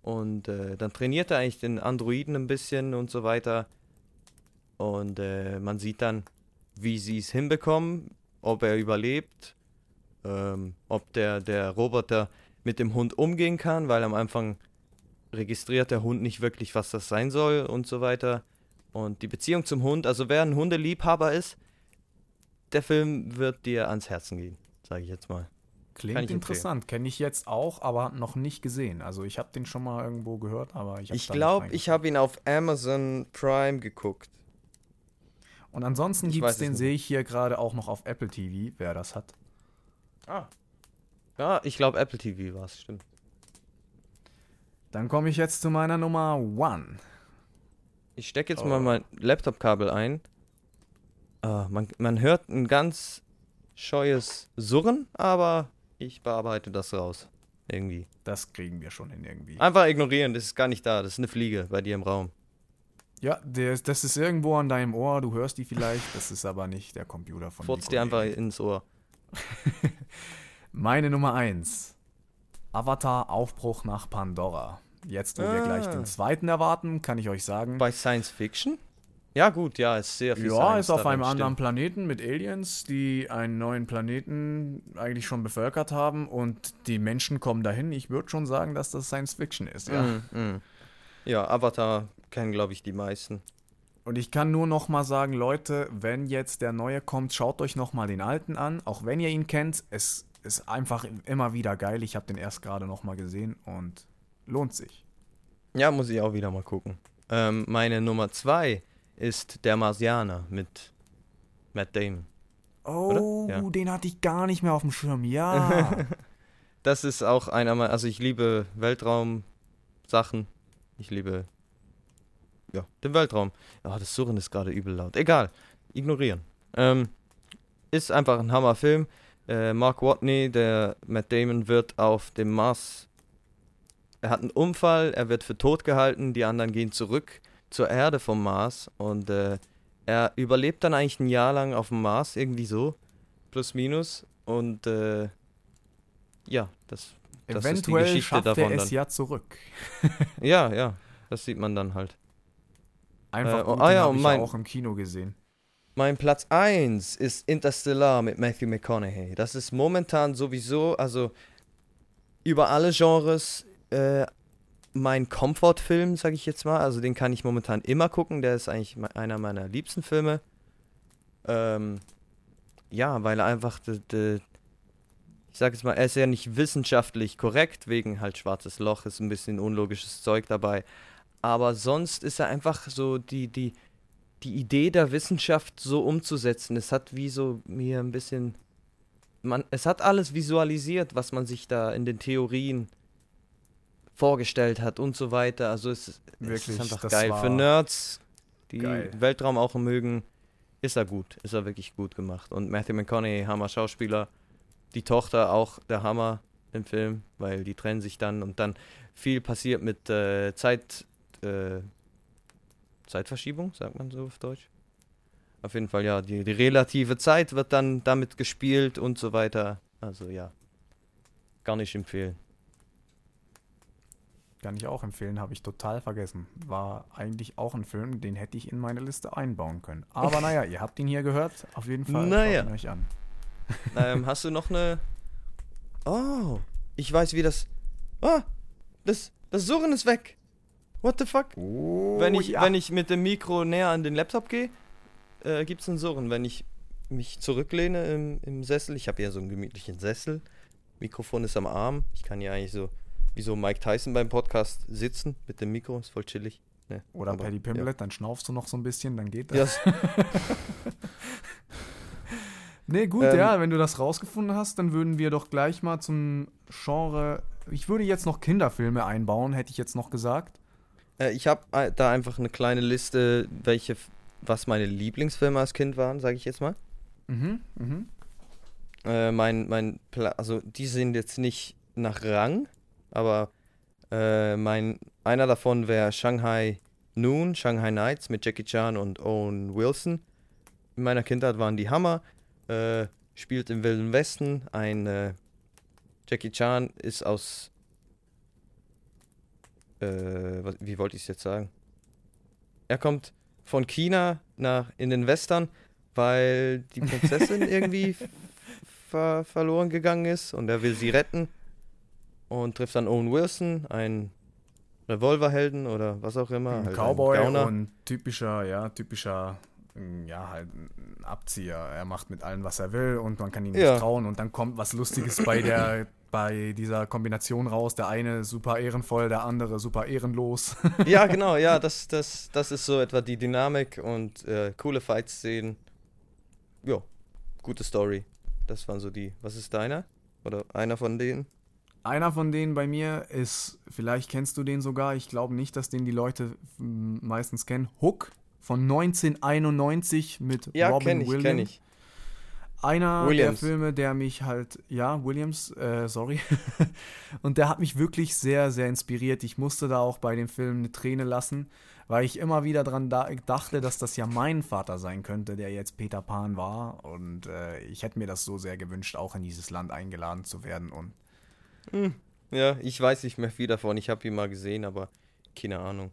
Und äh, dann trainiert er eigentlich den Androiden ein bisschen und so weiter. Und äh, man sieht dann, wie sie es hinbekommen, ob er überlebt, ähm, ob der, der Roboter mit dem Hund umgehen kann, weil am Anfang registriert der Hund nicht wirklich, was das sein soll und so weiter. Und die Beziehung zum Hund, also wer ein Hundeliebhaber ist, der Film wird dir ans Herzen gehen, sage ich jetzt mal. Klingt interessant. Kenne ich jetzt auch, aber noch nicht gesehen. Also ich habe den schon mal irgendwo gehört, aber ich habe Ich glaube, ich habe ihn auf Amazon Prime geguckt. Und ansonsten gibt es den, sehe ich hier gerade auch noch auf Apple TV, wer das hat. Ah. Ja, ich glaube Apple TV war es, stimmt. Dann komme ich jetzt zu meiner Nummer One. Ich stecke jetzt Oh. mal mein Laptop-Kabel ein. Ah, man, man hört ein ganz scheues Surren, aber ich bearbeite das raus. Irgendwie. Das kriegen wir schon hin irgendwie. Einfach ignorieren, das ist gar nicht da. Das ist eine Fliege bei dir im Raum. Ja, der, das ist irgendwo an deinem Ohr, du hörst die vielleicht, das ist aber nicht der Computer von Furzt die dir einfach ins Ohr. Meine Nummer 1. Avatar Aufbruch nach Pandora. Jetzt, wo wir Ah. gleich den zweiten erwarten, kann ich euch sagen, Bei Science Fiction? Ja, gut, ja, ist sehr viel ja, Science ist auf einem anderen stimmt. Planeten mit Aliens, die einen neuen Planeten eigentlich schon bevölkert haben und die Menschen kommen dahin. Ich würde schon sagen, dass das Science Fiction ist, ja. Mm, mm. Ja, Avatar kennen, glaube ich, die meisten. Und ich kann nur noch mal sagen, Leute, wenn jetzt der neue kommt, schaut euch noch mal den alten an, auch wenn ihr ihn kennt. Es ist einfach immer wieder geil. Ich habe den erst gerade noch mal gesehen und lohnt sich. Ja, muss ich auch wieder mal gucken. Ähm, meine Nummer zwei ist Der Marsianer mit Matt Damon. Oh, Ja. den hatte ich gar nicht mehr auf dem Schirm. Ja. Das ist auch einer meiner, also ich liebe Weltraum-Sachen. Ich liebe, ja, den Weltraum. Ja, das Surren ist gerade übel laut. Egal, ignorieren. Ähm, ist einfach ein Hammerfilm. Äh, Mark Watney, der Matt Damon, wird auf dem Mars. Er hat einen Unfall, er wird für tot gehalten, die anderen gehen zurück zur Erde vom Mars und äh, er überlebt dann eigentlich ein Jahr lang auf dem Mars, irgendwie so, plus minus. Und äh, ja, das Das ist die Eventuell Geschichte schafft er davon es dann. ja zurück. Ja, ja, das sieht man dann halt. Einfach Äh, oh, gut, ah ja, und mein- auch im Kino gesehen. Mein Platz 1 ist Interstellar mit Matthew McConaughey. Das ist momentan sowieso, also über alle Genres, äh, mein Comfort-Film, sag ich jetzt mal. Also den kann ich momentan immer gucken. Der ist eigentlich einer meiner liebsten Filme. Ähm, ja, weil er einfach, de, de, ich sag jetzt mal, er ist ja nicht wissenschaftlich korrekt, wegen halt schwarzes Loch, ist ein bisschen unlogisches Zeug dabei. Aber sonst ist er einfach so die, die, die Idee der Wissenschaft so umzusetzen. Es hat wie so mir ein bisschen. Man, es hat alles visualisiert, was man sich da in den Theorien vorgestellt hat und so weiter. Also es, es Wirklich, ist einfach geil. Für Nerds, die geil. Weltraum auch mögen, ist er gut. Ist er wirklich gut gemacht. Und Matthew McConaughey, Hammer Schauspieler. Die Tochter auch der Hammer im Film, weil die trennen sich dann und dann viel passiert mit äh, Zeit. Äh, Zeitverschiebung, sagt man so auf Deutsch. Auf jeden Fall, ja, die, die relative Zeit wird dann damit gespielt und so weiter. Also ja, gar nicht empfehlen. Kann ich auch empfehlen, habe ich total vergessen. War eigentlich auch ein Film, den hätte ich in meine Liste einbauen können. Aber naja, ihr habt ihn hier gehört. Auf jeden Fall. Naja. Schaut euch an. ähm, hast du noch eine... Oh, ich weiß, wie das... Ah, das, das Surren ist weg. What the fuck? Oh, wenn, ich, ja. wenn ich mit dem Mikro näher an den Laptop gehe, äh, gibt es ein Surren. Wenn ich mich zurücklehne im, im Sessel, ich habe ja so einen gemütlichen Sessel, Mikrofon ist am Arm, ich kann ja eigentlich so, wie so Mike Tyson beim Podcast sitzen mit dem Mikro, ist voll chillig. Ne, Oder aber, Paddy Pimlet, dann schnaufst du noch so ein bisschen, dann geht das. Ja. Ja, Nee, gut, Ähm, ja, wenn du das rausgefunden hast, dann würden wir doch gleich mal zum Genre. Ich würde jetzt noch Kinderfilme einbauen, hätte ich jetzt noch gesagt. Äh, ich habe äh, da einfach eine kleine Liste, welche, was meine Lieblingsfilme als Kind waren, sage ich jetzt mal. Mhm, mhm. Äh, mein, mein, Pla also die sind jetzt nicht nach Rang, aber äh, mein, einer davon wäre Shanghai Noon, Shanghai Nights mit Jackie Chan und Owen Wilson. In meiner Kindheit waren die Hammer. Äh, spielt im Wilden Westen. Ein äh, Jackie Chan ist aus. Äh, was, wie wollte ich es jetzt sagen? Er kommt von China nach in den Western, weil die Prinzessin irgendwie ver verloren gegangen ist und er will sie retten und trifft dann Owen Wilson, einen Revolverhelden oder was auch immer. Ein halt Cowboy ein und typischer, ja, typischer, mm, ja, halt ein Abzieher. Er macht mit allem, was er will und man kann ihm nicht Ja. trauen und dann kommt was Lustiges bei der bei dieser Kombination raus. Der eine super ehrenvoll, der andere super ehrenlos. Ja, genau, ja, das, das, das ist so etwa die Dynamik und äh, coole Fight-Szenen. Ja, gute Story. Das waren so die. Was ist deiner? Oder einer von denen? Einer von denen bei mir ist, vielleicht kennst du den sogar, ich glaube nicht, dass den die Leute mm, meistens kennen. Hook von 1991 mit Ja, Robin kenne ich, Williams. kenne ich. Einer Williams. der Filme, der mich halt, ja, Williams, äh, sorry. und der hat mich wirklich sehr, sehr inspiriert. Ich musste da auch bei dem Film eine Träne lassen, weil ich immer wieder dran da dachte, dass das ja mein Vater sein könnte, der jetzt Peter Pan war. Und äh, ich hätte mir das so sehr gewünscht, auch in dieses Land eingeladen zu werden. Und Ja, ich weiß nicht mehr viel davon. Ich habe ihn mal gesehen, aber keine Ahnung.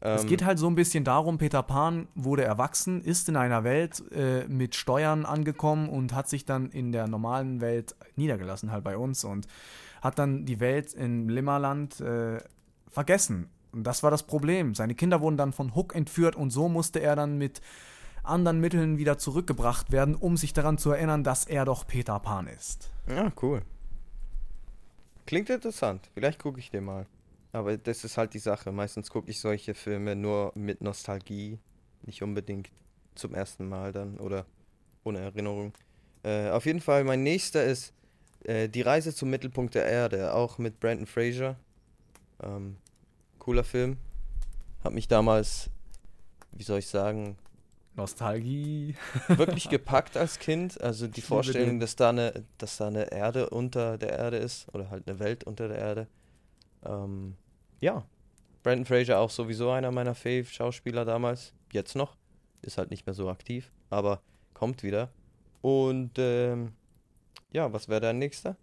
Es Ähm, geht halt so ein bisschen darum, Peter Pan wurde erwachsen, ist in einer Welt äh, mit Steuern angekommen und hat sich dann in der normalen Welt niedergelassen, halt bei uns, und hat dann die Welt in Limmerland äh, vergessen. Und das war das Problem. Seine Kinder wurden dann von Hook entführt und so musste er dann mit anderen Mitteln wieder zurückgebracht werden, um sich daran zu erinnern, dass er doch Peter Pan ist. Ja, cool. Klingt interessant. Vielleicht gucke ich den mal. Aber das ist halt die Sache. Meistens gucke ich solche Filme nur mit Nostalgie. Nicht unbedingt zum ersten Mal dann oder ohne Erinnerung. Äh, auf jeden Fall, mein nächster ist äh, Die Reise zum Mittelpunkt der Erde. Auch mit Brandon Fraser. Ähm, cooler Film. Hat mich damals, wie soll ich sagen, Nostalgie. wirklich gepackt als Kind. Also die Vorstellung, dass da, eine, dass da eine Erde unter der Erde ist oder halt eine Welt unter der Erde. Ähm, ja. Brandon Fraser auch sowieso einer meiner Fave-Schauspieler damals. Jetzt noch. Ist halt nicht mehr so aktiv, aber kommt wieder. Und ähm, ja, was wäre dein nächster?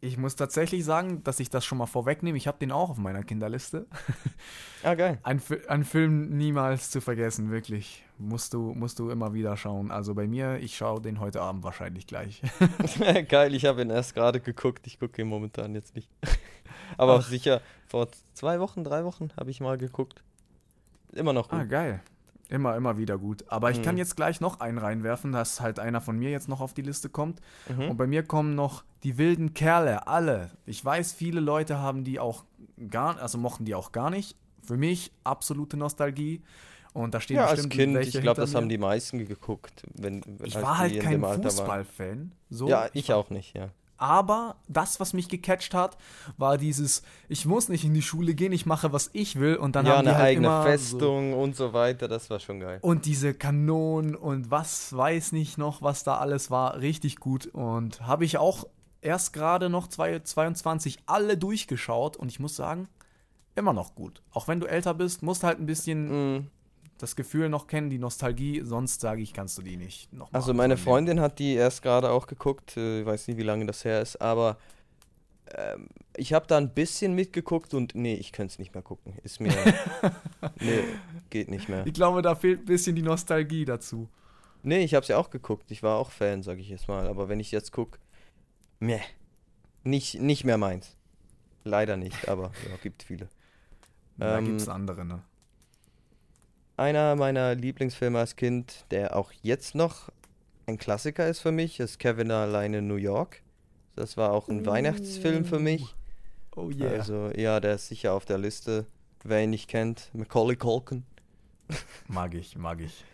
Ich muss tatsächlich sagen, dass ich das schon mal vorwegnehme. Ich habe den auch auf meiner Kinderliste. Ah, geil. Ein, ein Film niemals zu vergessen, wirklich. Musst du, musst du immer wieder schauen. Also bei mir, ich schaue den heute Abend wahrscheinlich gleich. geil, ich habe ihn erst gerade geguckt. Ich gucke ihn momentan jetzt nicht. aber Ach. sicher, vor zwei Wochen, drei Wochen habe ich mal geguckt. Immer noch gut. ah, geil. Immer, immer wieder gut. Aber ich kann Mhm. jetzt gleich noch einen reinwerfen, dass halt einer von mir jetzt noch auf die Liste kommt. Mhm. Und bei mir kommen noch die wilden Kerle, alle. Ich weiß, viele Leute haben die auch gar, also mochten die auch gar nicht. Für mich absolute Nostalgie. Und da stehen Ja, als bestimmt Kind, welche ich glaube, das haben mir. die meisten geguckt, wenn, Ich halt war halt in kein. Fußballfan. So, Ja, ich auch nicht, ja. Aber das, was mich gecatcht hat, war dieses, ich muss nicht in die Schule gehen, ich mache, was ich will. Und dann ja, haben die eine halt eigene immer Festung und so weiter, das war schon geil. So, und diese Kanonen und was weiß nicht noch, was da alles war, richtig gut. Und habe ich auch erst gerade noch zwei- 22 alle durchgeschaut. Und ich muss sagen, immer noch gut. Auch wenn du älter bist, musst halt ein bisschen Mhm. Das Gefühl noch kennen, die Nostalgie. Sonst sage ich, kannst du die nicht noch mal Also meine abonnieren. Freundin hat die erst gerade auch geguckt, äh, ich weiß nicht, wie lange das her ist, aber ähm, ich habe da ein bisschen mitgeguckt und nee, ich könnte es nicht mehr gucken. Ist mir, nee, geht nicht mehr. Ich glaube, da fehlt ein bisschen die Nostalgie dazu. Nee, ich habe sie auch geguckt, ich war auch Fan, sage ich jetzt mal, aber wenn ich jetzt gucke, meh, nicht, nicht mehr meins. Leider nicht, aber ja, gibt viele. Da Ähm, gibt es andere, ne? Einer meiner Lieblingsfilme als Kind, der auch jetzt noch ein Klassiker ist für mich, ist Kevin alleine in New York. Das war auch ein Weihnachtsfilm für mich. Oh yeah. Also ja, der ist sicher auf der Liste. Wer ihn nicht kennt, Macaulay Culkin. Mag ich, mag ich.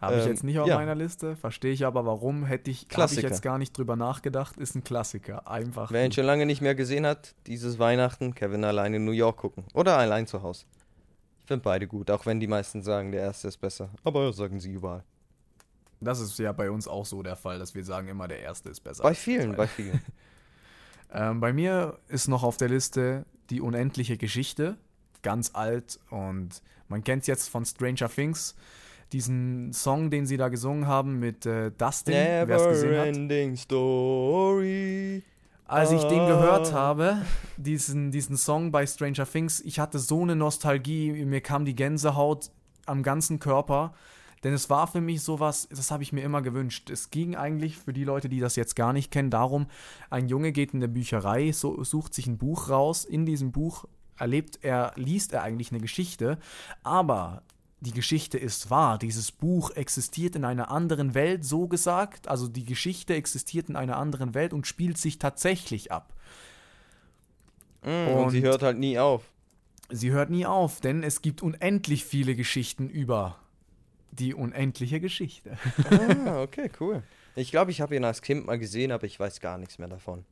Habe ich Ähm, jetzt nicht auf ja. meiner Liste, verstehe ich aber warum. Hätte ich, ich jetzt gar nicht drüber nachgedacht. Ist ein Klassiker. Einfach. Wer ihn schon lange nicht mehr gesehen hat, dieses Weihnachten Kevin alleine in New York gucken. Oder allein zu Hause. Ich finde beide gut, auch wenn die meisten sagen, der erste ist besser. Aber sagen sie überall. Das ist ja bei uns auch so der Fall, dass wir sagen immer, der erste ist besser. Bei vielen, bei vielen. Ähm, bei mir ist noch auf der Liste die unendliche Geschichte. Ganz alt und man kennt es jetzt von Stranger Things. diesen Song, den sie da gesungen haben mit äh, Dustin, wer es gesehen hat. Story. Als ich den Ah. gehört habe, diesen, diesen Song bei Stranger Things, ich hatte so eine Nostalgie, mir kam die Gänsehaut am ganzen Körper. Denn es war für mich sowas, das habe ich mir immer gewünscht. Es ging eigentlich für die Leute, die das jetzt gar nicht kennen, darum, ein Junge geht in der Bücherei, so, sucht sich ein Buch raus. In diesem Buch erlebt er, liest er eigentlich eine Geschichte, aber die Geschichte ist wahr. Dieses Buch existiert in einer anderen Welt, so gesagt. Also die Geschichte existiert in einer anderen Welt und spielt sich tatsächlich ab. Mm, und, sie Und- hört halt nie auf. Sie hört nie auf, denn es gibt unendlich viele Geschichten über die unendliche Geschichte. ah, okay, cool. Ich glaube, ich habe ihn als Kind mal gesehen, aber ich weiß gar nichts mehr davon.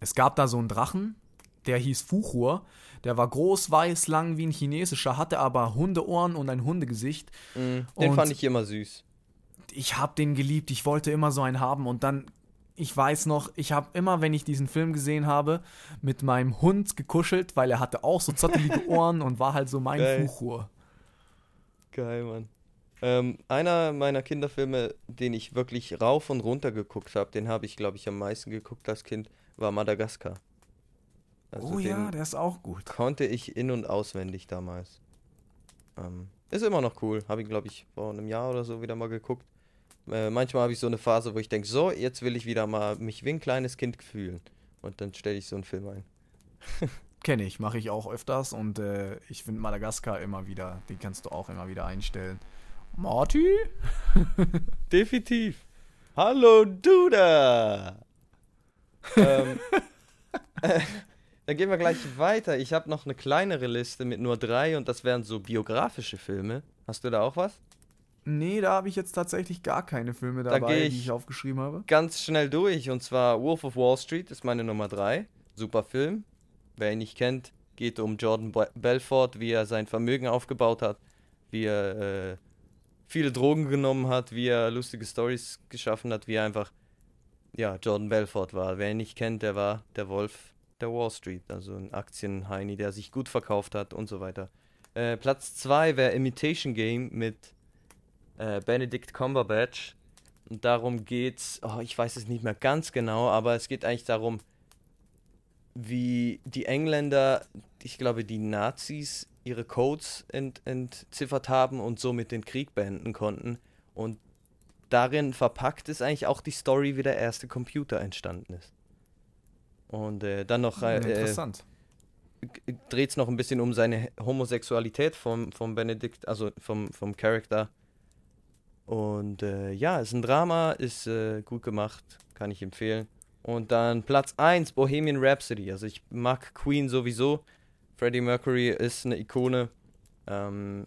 Es gab da so einen Drachen, der hieß Fuchur. Der war groß, weiß, lang wie ein chinesischer, hatte aber Hundeohren und ein Hundegesicht. Mm, den Und- fand ich immer süß. ich habe den geliebt, ich wollte immer so einen haben und dann, ich weiß noch, ich habe immer, wenn ich diesen Film gesehen habe, mit meinem Hund gekuschelt, weil er hatte auch so zottelige Ohren und war halt so mein Geil. Fuchur. Geil, Mann. Ähm, einer meiner Kinderfilme, den ich wirklich rauf und runter geguckt habe, den habe ich, glaube ich, am meisten geguckt als Kind, war Madagaskar. Also oh ja, der ist auch gut. konnte ich in- und auswendig damals. Ähm, ist immer noch cool. Habe ich, glaube ich, vor einem Jahr oder so wieder mal geguckt. Äh, manchmal habe ich so eine Phase, wo ich denke, so, jetzt will ich wieder mal mich wie ein kleines Kind fühlen. Und dann stelle ich so einen Film ein. Kenne ich, mache ich auch öfters und äh, ich finde Madagaskar immer wieder, den kannst du auch immer wieder einstellen. Marty? Definitiv. Hallo, du da! ähm, äh, dann gehen wir gleich weiter. Ich habe noch eine kleinere Liste mit nur drei und das wären so biografische Filme. Hast du da auch was? Nee, da habe ich jetzt tatsächlich gar keine Filme Da dabei, geh die ich- ich aufgeschrieben habe. Ganz schnell durch und zwar Wolf of Wall Street ist meine Nummer drei. Super Film. Wer ihn nicht kennt, geht um Jordan Be- Belfort, wie er sein Vermögen aufgebaut hat, wie er äh, viele Drogen genommen hat, wie er lustige Stories geschaffen hat, wie er einfach, ja, Jordan Belfort war. Wer ihn nicht kennt, der war der Wolf der Wall Street, also ein Aktienheini, der sich gut verkauft hat und so weiter. Äh, Platz 2 wäre Imitation Game mit äh, Benedict Cumberbatch. Und darum geht's, oh, ich weiß es nicht mehr ganz genau, aber es geht eigentlich darum, wie die Engländer, ich glaube, die Nazis ihre Codes ent, entziffert haben und somit den Krieg beenden konnten. Und darin verpackt ist eigentlich auch die Story, wie der erste Computer entstanden ist. Und äh, dann noch äh, äh, Interessant. dreht es noch ein bisschen um seine Homosexualität vom, vom Benedikt, also vom, vom Charakter. Und äh, ja, ist ein Drama, ist äh, gut gemacht, kann ich empfehlen. Und dann Platz 1, Bohemian Rhapsody. Also ich mag Queen sowieso. Freddie Mercury ist eine Ikone. Ähm,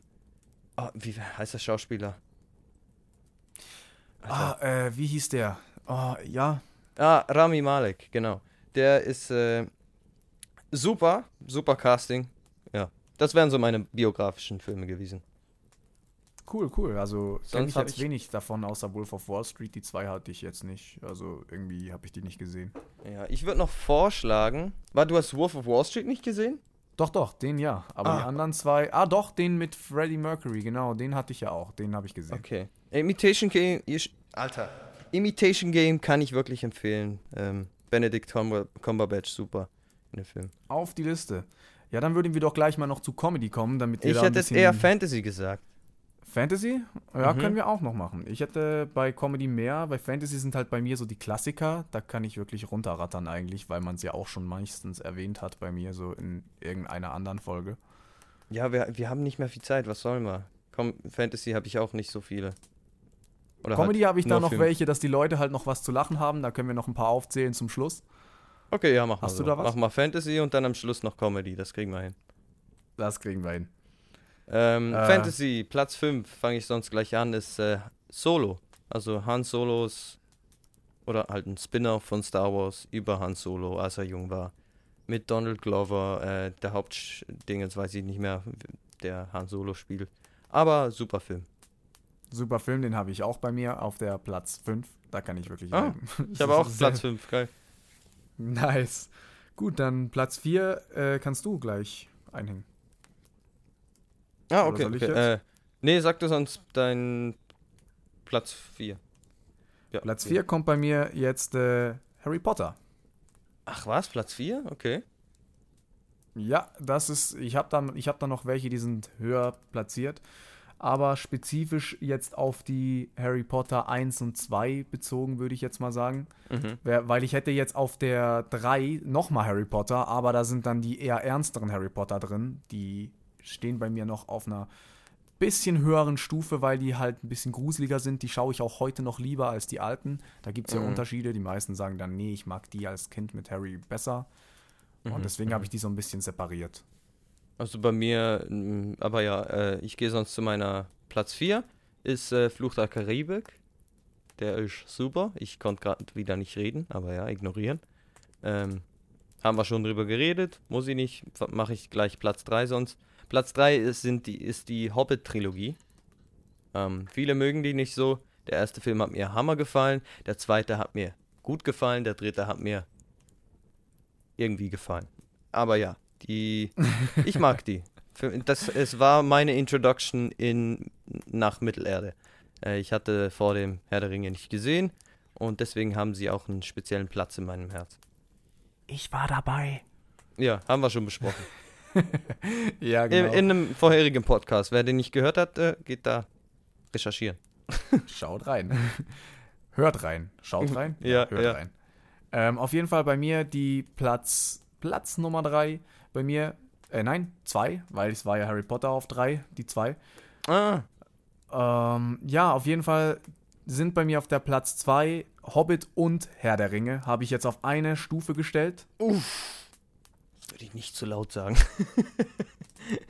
oh, wie heißt der Schauspieler? Ah, äh, wie hieß der? Oh, ja. Ah, Rami Malek, genau. Der ist äh, super, super Casting. Ja, das wären so meine biografischen Filme gewesen. Cool, cool. Also kenn Sonst ich jetzt ich- wenig davon, außer Wolf of Wall Street. Die zwei hatte ich jetzt nicht. Also irgendwie habe ich die nicht gesehen. Ja, ich würde noch vorschlagen. War du hast Wolf of Wall Street nicht gesehen? Doch, doch, den ja. Aber die Ah. anderen zwei. Ah, doch, den mit Freddie Mercury, genau. Den hatte ich ja auch. Den habe ich gesehen. Okay. Imitation Game, Alter. Imitation Game kann ich wirklich empfehlen. Ähm, Benedict Cumber Cumberbatch, super in dem Film. Auf die Liste. Ja, dann würden wir doch gleich mal noch zu Comedy kommen, damit wir Ich da hätte es eher Fantasy gesagt. Fantasy? Ja, Mhm. können wir auch noch machen. Ich hätte bei Comedy mehr. Bei Fantasy sind halt bei mir so die Klassiker. Da kann ich wirklich runterrattern eigentlich, weil man es ja auch schon meistens erwähnt hat bei mir, so in irgendeiner anderen Folge. Ja, wir, wir haben nicht mehr viel Zeit, was sollen wir? Komm, Fantasy habe ich auch nicht so viele. Oder Comedy halt habe ich da noch fünf. welche, dass die Leute halt noch was zu lachen haben. Da können wir noch ein paar aufzählen zum Schluss. Okay, ja, mach mal Hast so. du da was? Mach mal Fantasy und dann am Schluss noch Comedy, das kriegen wir hin. Das kriegen wir hin. Ähm, Äh. Fantasy, Platz 5, fange ich sonst gleich an, ist äh, Solo. Also Han Solos oder halt ein Spin-off von Star Wars über Han Solo, als er jung war. Mit Donald Glover, äh, der Hauptding, jetzt weiß ich nicht mehr, der Han Solo spielt. Aber super Film. Super Film, den habe ich auch bei mir auf der Platz 5. Da kann ich wirklich. Ah. Ich habe auch Platz 5, geil. Nice. Gut, dann Platz 4 äh, kannst du gleich einhängen. Ah, okay. okay. Äh, Nee, sag du sonst dein Platz 4. Ja, Platz okay. 4 kommt bei mir jetzt äh, Harry Potter. Ach was, Platz 4? Okay. Ja, das ist, ich habe da, ich hab da noch welche, die sind höher platziert. Aber spezifisch jetzt auf die Harry Potter 1 und 2 bezogen, würde ich jetzt mal sagen. Mhm. Weil ich hätte jetzt auf der 3 nochmal Harry Potter, aber da sind dann die eher ernsteren Harry Potter drin. Die stehen bei mir noch auf einer bisschen höheren Stufe, weil die halt ein bisschen gruseliger sind. Die schaue ich auch heute noch lieber als die alten. Da gibt es ja Mhm. Unterschiede. Die meisten sagen dann, nee, ich mag die als Kind mit Harry besser. Mhm. Und deswegen habe ich die so ein bisschen separiert. Also bei mir, mm, aber ja, äh, ich gehe sonst zu meiner Platz 4, ist äh, Fluch der Karibik. Der ist super. Ich konnte gerade wieder nicht reden, aber ja, ignorieren. Ähm, haben wir schon drüber geredet, muss ich nicht, mache ich gleich Platz 3 sonst. Platz 3 ist, die, ist die Hobbit-Trilogie. Ähm, viele mögen die nicht so. Der erste Film hat mir Hammer gefallen, der zweite hat mir gut gefallen, der dritte hat mir irgendwie gefallen. Aber ja, die, ich mag die. Das, es war meine Introduction in, nach Mittelerde. Äh, ich hatte vor dem Herr der Ringe nicht gesehen und deswegen haben sie auch einen speziellen Platz in meinem Herz. Ich war dabei. Ja, haben wir schon besprochen. Ja, In, genau. in einem vorherigen Podcast. Wer den nicht gehört hat, äh, geht da recherchieren. Schaut rein. Hört rein. Schaut rein. Ja, hört ja. rein. Ähm, auf jeden Fall bei mir die Platz, Platz Nummer 3. Bei mir, äh, nein, 2, weil es war ja Harry Potter auf 3, die 2. Ah, Ähm, ja, auf jeden Fall sind bei mir auf der Platz 2 Hobbit und Herr der Ringe. Habe ich jetzt auf eine Stufe gestellt. das würde ich nicht zu laut sagen.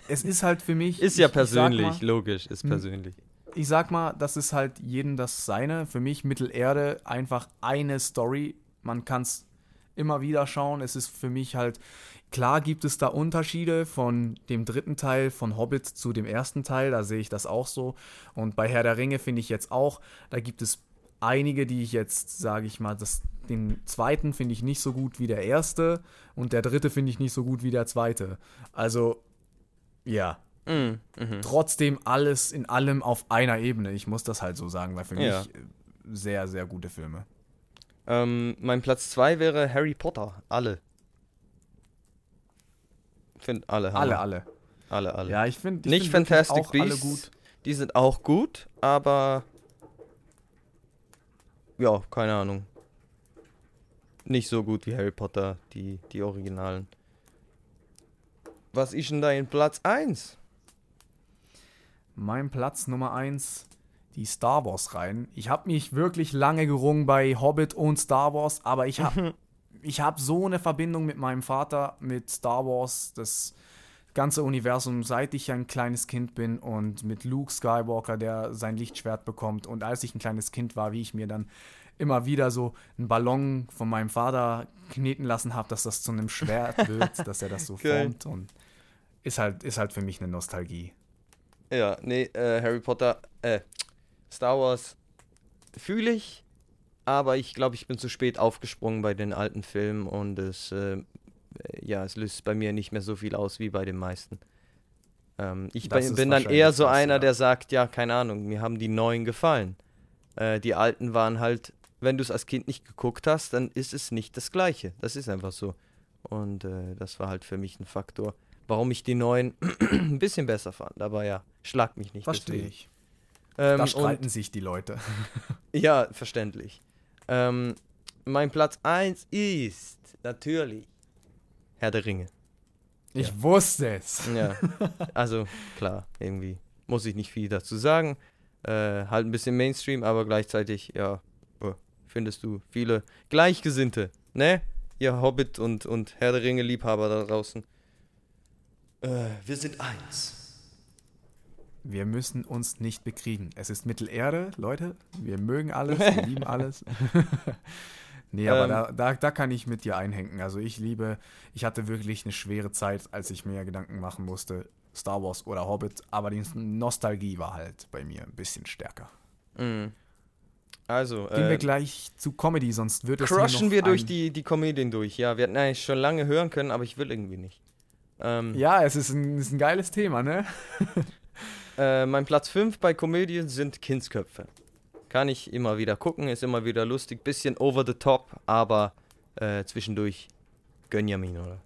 Es ist halt für mich. Ist ja ich- ich persönlich, mal- logisch, ist Hm. persönlich. ich sag mal, das ist halt jedem das Seine. Für mich Mittelerde einfach eine Story. Man kann es immer wieder schauen. Es ist für mich halt, klar gibt es da Unterschiede von dem dritten Teil von Hobbit zu dem ersten Teil. Da sehe ich das auch so. Und bei Herr der Ringe finde ich jetzt auch, da gibt es einige, die ich jetzt, sage ich mal, das, den zweiten finde ich nicht so gut wie der erste. Und der dritte finde ich nicht so gut wie der zweite. Also, ja, Mm, mhm. trotzdem alles in allem auf einer Ebene. Ich muss das halt so sagen, weil für Ja. mich äh, sehr, sehr gute Filme. Ähm, mein Platz 2 wäre Harry Potter. Alle. Find alle. Hammer. Alle, alle. Alle, alle. Ja, ich finde Nicht find Fantastic Beasts. gut. Die sind auch gut, aber. Ja, keine Ahnung. Nicht so gut wie Harry Potter, die, die Originalen. Was ist denn da in Platz 1? Mein Platz Nummer 1, die Star Wars Reihen. Ich habe mich wirklich lange gerungen bei Hobbit und Star Wars, aber ich habe ich hab so eine Verbindung mit meinem Vater, mit Star Wars, das ganze Universum, seit ich ein kleines Kind bin und mit Luke Skywalker, der sein Lichtschwert bekommt. Und als ich ein kleines Kind war, wie ich mir dann immer wieder so einen Ballon von meinem Vater kneten lassen habe, dass das zu einem Schwert wird, dass er das so Geil. formt. Und ist halt, ist halt für mich eine Nostalgie. Ja, nee, äh, Harry Potter, äh, Star Wars fühle ich, aber ich glaube, ich bin zu spät aufgesprungen bei den alten Filmen und es, äh, ja, es löst bei mir nicht mehr so viel aus wie bei den meisten. Ähm, ich Das bin, dann eher so einer, ja. der sagt, ja, keine Ahnung, mir haben die neuen gefallen. Äh, die alten waren halt, wenn du es als Kind nicht geguckt hast, dann ist es nicht das gleiche. Das ist einfach so. Und äh, das war halt für mich ein Faktor, warum ich die neuen ein bisschen besser fand. Aber ja, schlag mich nicht. Verstehe ich. Ähm, Da streiten sich die Leute. ja, verständlich. Ähm, mein Platz 1 ist natürlich Herr der Ringe. Ich wusste es. Ja, also klar, irgendwie muss ich nicht viel dazu sagen. Äh, halt ein bisschen Mainstream, aber gleichzeitig, ja, äh, findest du viele Gleichgesinnte, ne? Ihr Hobbit und, und Herr der Ringe Liebhaber da draußen. Äh, wir sind eins. Wir müssen uns nicht bekriegen. Es ist Mittelerde, Leute. Wir mögen alles, wir lieben alles. nee, aber Ähm. da, da, da kann ich mit dir einhenken. Also ich liebe, ich hatte wirklich eine schwere Zeit, als ich mir Gedanken machen musste, Star Wars oder Hobbit, aber die Nostalgie war halt bei mir ein bisschen stärker. Mhm. Also, Gehen äh, wir gleich zu Comedy, sonst wird es crushen wir durch die, die Comedien durch. Ja, wir hätten eigentlich schon lange hören können, aber ich will irgendwie nicht. Ähm, Ja, es ist ein, ist ein geiles Thema, ne? Äh, mein Platz 5 bei Komödien sind Kindsköpfe. Kann ich immer wieder gucken, ist immer wieder lustig. Bisschen over the top, aber äh, zwischendurch Gönjamin, oder?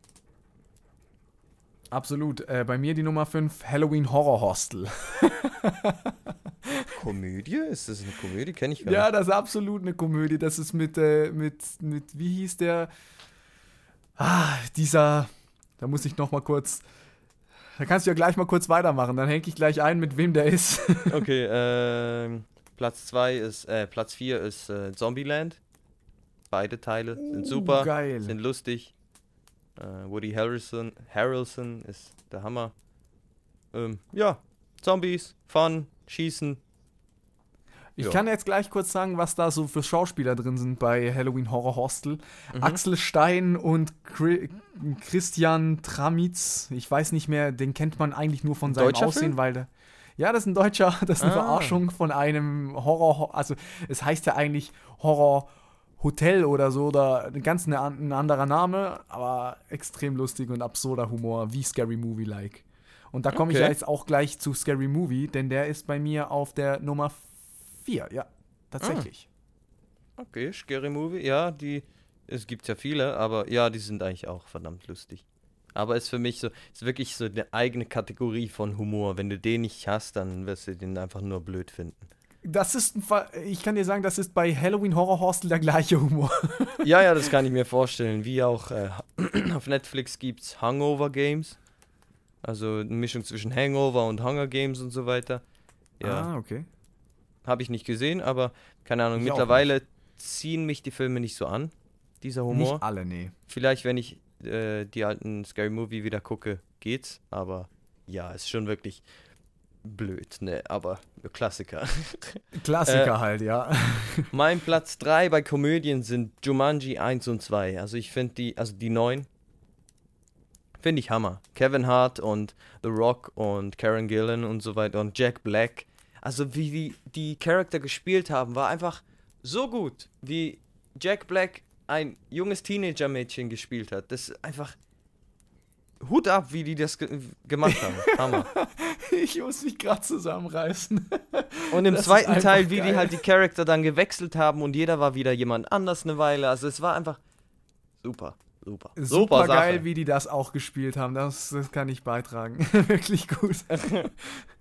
Absolut. Äh, bei mir die Nummer 5, Halloween Horror Hostel. Komödie? Ist das eine Komödie? Kenne ich gar Ja, nicht. das ist absolut eine Komödie. Das ist mit, äh, mit, mit, wie hieß der? Ah, dieser, da muss ich noch mal kurz, da kannst du ja gleich mal kurz weitermachen. Dann hänge ich gleich ein, mit wem der ist. Okay, ähm, Platz 2 ist, äh, Platz 4 ist äh, Zombieland. Beide Teile sind super, Uh, geil. sind lustig. Äh, Woody Harrelson, Harrelson ist der Hammer. Ähm, ja, Zombies, Fun, Schießen. Ich Ja. kann jetzt gleich kurz sagen, was da so für Schauspieler drin sind bei Halloween Horror Hostel. Mhm. Axel Stein und Chri Christian Tramitz. Ich weiß nicht mehr, den kennt man eigentlich nur von seinem Deutscher Aussehen, Film? weil der. Ja, das ist ein Deutscher, das ist eine Ah. Verarschung von einem Horror, also es heißt ja eigentlich Horror Hotel oder so, oder ein ganz ne, ein anderer Name, aber extrem lustig und absurder Humor, wie Scary Movie like. Und da komme ich Okay. ja jetzt auch gleich zu Scary Movie, denn der ist bei mir auf der Nummer 4, ja, tatsächlich. Okay, Scary Movie, ja, die, es gibt ja viele, aber ja, die sind eigentlich auch verdammt lustig. Aber ist für mich so, ist wirklich so eine eigene Kategorie von Humor. Wenn du den nicht hast, dann wirst du den einfach nur blöd finden. Das ist, ein Fall, ich kann dir sagen, das ist bei Halloween Horror Hostel der gleiche Humor. Ja, ja, das kann ich mir vorstellen. Wie auch äh, auf Netflix gibt's Hangover Games. Also eine Mischung zwischen Hangover und Hunger Games und so weiter. Ja, Ah, okay. Habe ich nicht gesehen, aber keine Ahnung, Ich mittlerweile ziehen mich die Filme nicht so an, dieser Humor. Nicht alle, nee. Vielleicht, wenn ich äh, die alten Scary Movie wieder gucke, geht's, aber ja, ist schon wirklich blöd, ne, aber Klassiker. Klassiker Äh, halt, ja. mein Platz 3 bei Komödien sind Jumanji 1 und 2. Also ich finde die, also die neuen, finde ich Hammer. Kevin Hart und The Rock und Karen Gillan und so weiter und Jack Black. Also wie die, die Charakter gespielt haben, war einfach so gut, wie Jack Black ein junges Teenager-Mädchen gespielt hat. Das ist einfach Hut ab, wie die das ge gemacht haben. Hammer. Ich muss mich gerade zusammenreißen. Und im Das zweiten Teil, wie die geil. halt die Charakter dann gewechselt haben und jeder war wieder jemand anders eine Weile. Also es war einfach super, super. Super Sache. geil, wie die das auch gespielt haben. Das, das kann ich beitragen. Wirklich gut.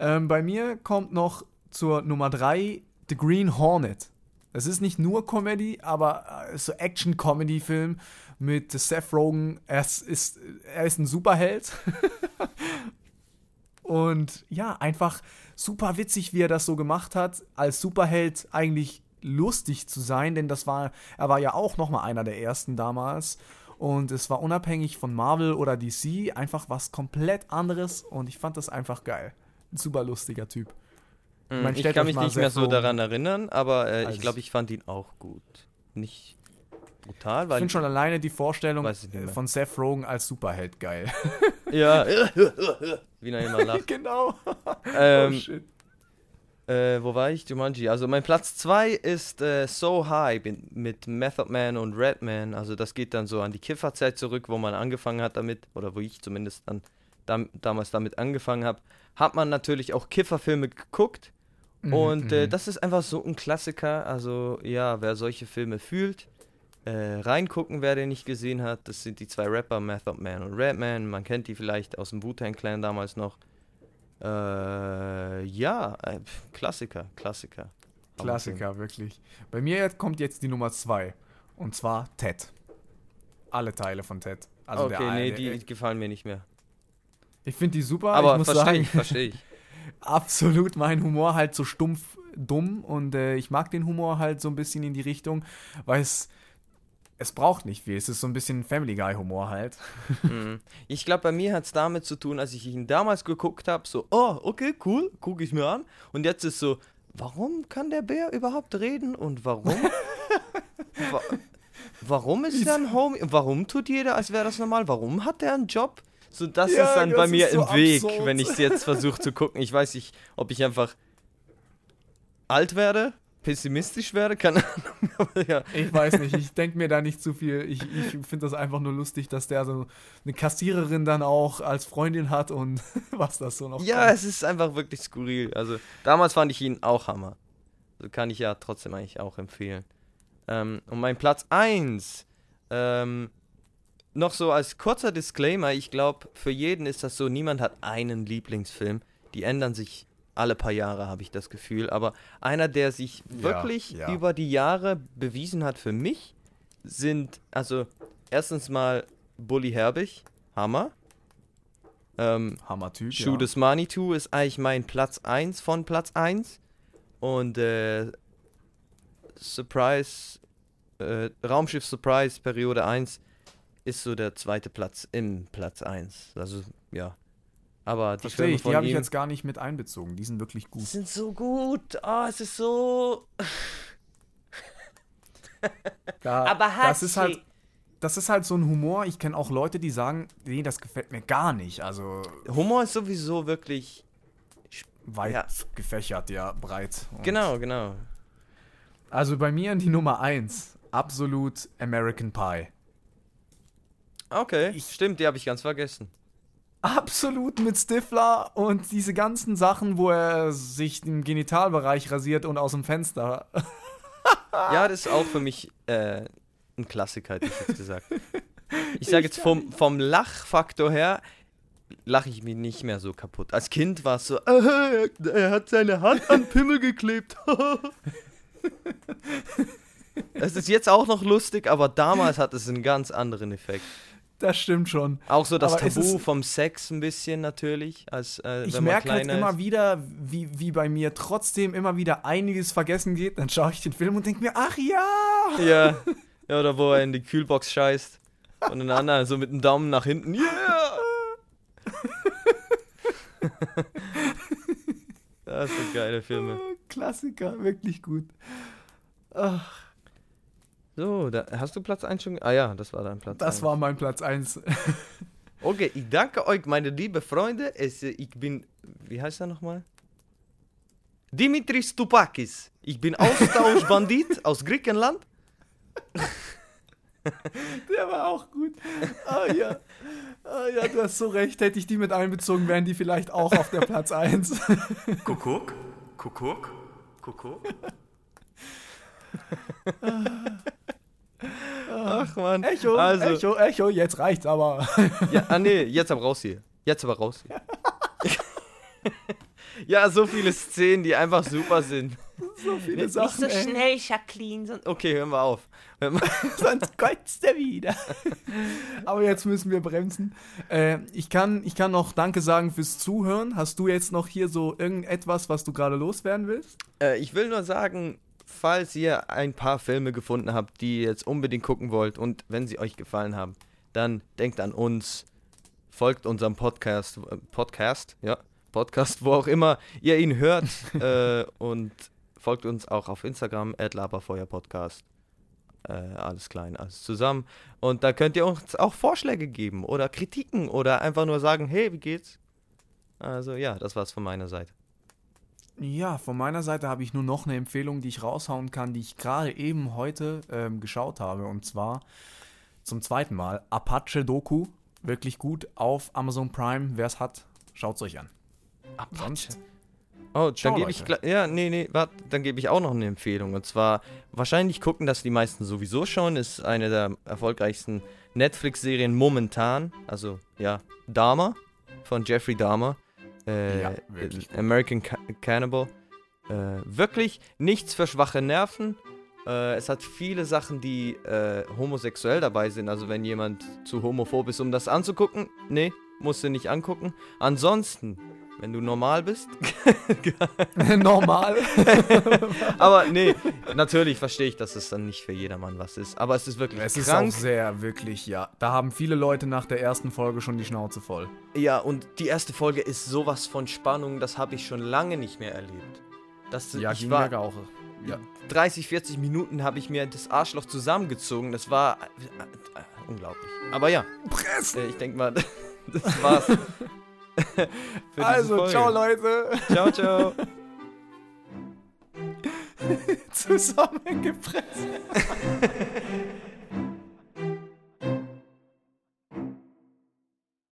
ähm, bei mir kommt noch zur Nummer 3 The Green Hornet. Es ist nicht nur Comedy, aber äh, so Action-Comedy-Film mit Seth Rogen. Er ist, er ist ein Superheld. Und ja, einfach super witzig, wie er das so gemacht hat, als Superheld eigentlich lustig zu sein, denn das war, er war ja auch nochmal einer der ersten damals. Und es war unabhängig von Marvel oder DC einfach was komplett anderes und ich fand das einfach geil. Ein super lustiger Typ. Mm, Man Ich kann mich nicht mehr so daran erinnern, aber äh, ich glaube, ich fand ihn auch gut. Nicht brutal, Ich weil finde schon alleine die Vorstellung ich von Seth Rogen als Superheld geil. ja, wie er immer lacht. genau. Ähm, oh shit. Äh, wo war ich? Jumanji. Also mein Platz 2 ist äh, So High mit, mit Method Man und Redman. Also das geht dann so an die Kifferzeit zurück, wo man angefangen hat damit, oder wo ich zumindest dann dam damals damit angefangen habe. Hat man natürlich auch Kifferfilme geguckt. Mhm, Und äh, mhm. das ist einfach so ein Klassiker. Also ja, wer solche Filme fühlt, äh, reingucken, wer den nicht gesehen hat. Das sind die zwei Rapper, Method Man und Redman. Man kennt die vielleicht aus dem Wu-Tang Clan damals noch. Äh, ja, äh, Klassiker, Klassiker. Klassiker, wirklich. Bei mir kommt jetzt die Nummer 2. Und zwar Ted. Alle Teile von Ted. Also okay, der, nee, der, die gefallen mir nicht mehr. Ich finde die super. Aber ich muss verstehe sagen, ich, verstehe ich. absolut mein Humor halt so stumpf dumm und äh, ich mag den Humor halt so ein bisschen in die Richtung, weil es es braucht nicht viel. Es ist so ein bisschen Family Guy Humor halt. Mhm. Ich glaube, bei mir hat es damit zu tun, als ich ihn damals geguckt habe, so, oh, okay, cool, gucke ich mir an. Und jetzt ist so, warum kann der Bär überhaupt reden und warum? Wa warum ist er ein Homie? Warum tut jeder, als wäre das normal? Warum hat er einen Job? So, das Ja, ist dann das bei mir so im Weg, absurd. wenn ich es jetzt versuche zu gucken. Ich weiß nicht, ob ich einfach alt werde, pessimistisch werde, keine Ahnung. ja. Ich weiß nicht, ich denke mir da nicht zu viel. Ich, ich finde das einfach nur lustig, dass der so eine Kassiererin dann auch als Freundin hat und was das so noch ja, kann. es ist einfach wirklich skurril. Also damals fand ich ihn auch Hammer. Also kann ich ja trotzdem eigentlich auch empfehlen. Ähm, und mein Platz 1, ähm, noch so als kurzer Disclaimer, ich glaube, für jeden ist das so, niemand hat einen Lieblingsfilm. Die ändern sich alle paar Jahre, habe ich das Gefühl. Aber einer, der sich Ja, wirklich ja. über die Jahre bewiesen hat für mich, sind, also erstens mal Bully Herbig, Hammer. Ähm, Hammer-Typ. Shoot ja. This Money To ist eigentlich mein Platz 1 von Platz 1. Und äh, Surprise, äh, Raumschiff Surprise Periode 1 ist so der zweite Platz im Platz 1. Also, ja. Aber die Verstehe Filme ich, die habe ich jetzt gar nicht mit einbezogen. Die sind wirklich gut. sind so gut. Oh, es ist so. Da, Aber hat das ist halt, das ist halt so ein Humor. Ich kenne auch Leute, die sagen, nee, das gefällt mir gar nicht. Also Humor ist sowieso wirklich. weit Ja. gefächert, ja, breit. Und Genau, genau. Also bei mir die Nummer 1, absolut American Pie. Okay, Ich- stimmt, die habe ich ganz vergessen. Absolut mit Stifler und diese ganzen Sachen, wo er sich den Genitalbereich rasiert und aus dem Fenster. Ja, das ist auch für mich äh, ein Klassiker, hätte ich jetzt gesagt. Ich sage jetzt vom, vom Lachfaktor her, lache ich mich nicht mehr so kaputt. Als Kind war es so, "Aha, er, er hat seine Hand an Pimmel geklebt. Es ist jetzt auch noch lustig, aber damals hat es einen ganz anderen Effekt. Das stimmt schon. Auch so das Aber Tabu vom Sex ein bisschen natürlich, als äh, Ich merke halt immer wieder, wie, wie bei mir trotzdem immer wieder einiges vergessen geht. Dann schaue ich den Film und denke mir, ach ja! Ja. ja, oder wo er in die Kühlbox scheißt und den anderen so mit dem Daumen nach hinten. Yeah! das sind geile Filme. Klassiker, wirklich gut. Ach, So, da, hast du Platz 1 schon? Ah ja, das war dein Platz das eins. war mein Platz 1. Okay, ich danke euch, meine lieben Freunde. Es, ich bin, wie heißt er nochmal? Dimitris Tupakis. Ich bin Austauschbandit aus Griechenland. Der war auch gut. Ah ja. Ah ja, du hast so recht. Hätte ich die mit einbezogen, wären die vielleicht auch auf der Platz 1. Kuckuck, Kuckuck, Kuckuck. Ach man. Echo, also, Echo, Echo, jetzt reicht's aber. Ja, ah nee, jetzt aber raus hier. Jetzt aber raus hier. ja, so viele Szenen, die einfach super sind. so viele Nicht so Sachen. ey. schnell, Jacqueline. sonst- Okay, hören wir auf. Sonst kotzt er wieder. Aber jetzt müssen wir bremsen. Äh, ich, kann, ich kann noch Danke sagen fürs Zuhören. Hast du jetzt noch hier so irgendetwas, was du gerade loswerden willst? Äh, ich will nur sagen, falls ihr ein paar Filme gefunden habt, die ihr jetzt unbedingt gucken wollt und wenn sie euch gefallen haben, dann denkt an uns, folgt unserem Podcast, äh, Podcast, ja, Podcast, wo auch immer ihr ihn hört äh, und folgt uns auch auf Instagram, laberfeuerpodcast. Äh, alles klein, alles zusammen. Und da könnt ihr uns auch Vorschläge geben oder Kritiken oder einfach nur sagen, hey, wie geht's? Also ja, das war's von meiner Seite. Ja, von meiner Seite habe ich nur noch eine Empfehlung, die ich raushauen kann, die ich gerade eben heute ähm, geschaut habe. Und zwar zum zweiten Mal Apache Doku. Wirklich gut auf Amazon Prime. Wer es hat, schaut es euch an. Sonst? Oh, Ciao, dann gebe ich ja, nee, nee, warte, dann gebe ich auch noch eine Empfehlung und zwar wahrscheinlich gucken das die meisten sowieso schon, ist eine der erfolgreichsten Netflix-Serien momentan, also ja, Dahmer von Jeffrey Dahmer, äh, Ja, äh, American Ca Cannibal, äh, wirklich nichts für schwache Nerven. Äh, es hat viele Sachen, die äh, homosexuell dabei sind. Also wenn jemand zu homophob ist, um das anzugucken, nee, musst du nicht angucken. Ansonsten, wenn du normal bist, Normal. Aber nee, natürlich verstehe ich, dass es dann nicht für jedermann was ist. Aber es ist wirklich Es ist krank. auch sehr, wirklich, ja. Da haben viele Leute nach der ersten Folge schon die Schnauze voll. ja, und die erste Folge ist sowas von Spannung, das habe ich schon lange nicht mehr erlebt. Das, Ja, ich ging war mir auch. Ja. 30, 40 Minuten habe ich mir das Arschloch zusammengezogen. Das war äh, äh, unglaublich. Aber ja, äh, ich denke mal, das war's. Also, ciao Leute. Ciao, ciao. zusammengepresst.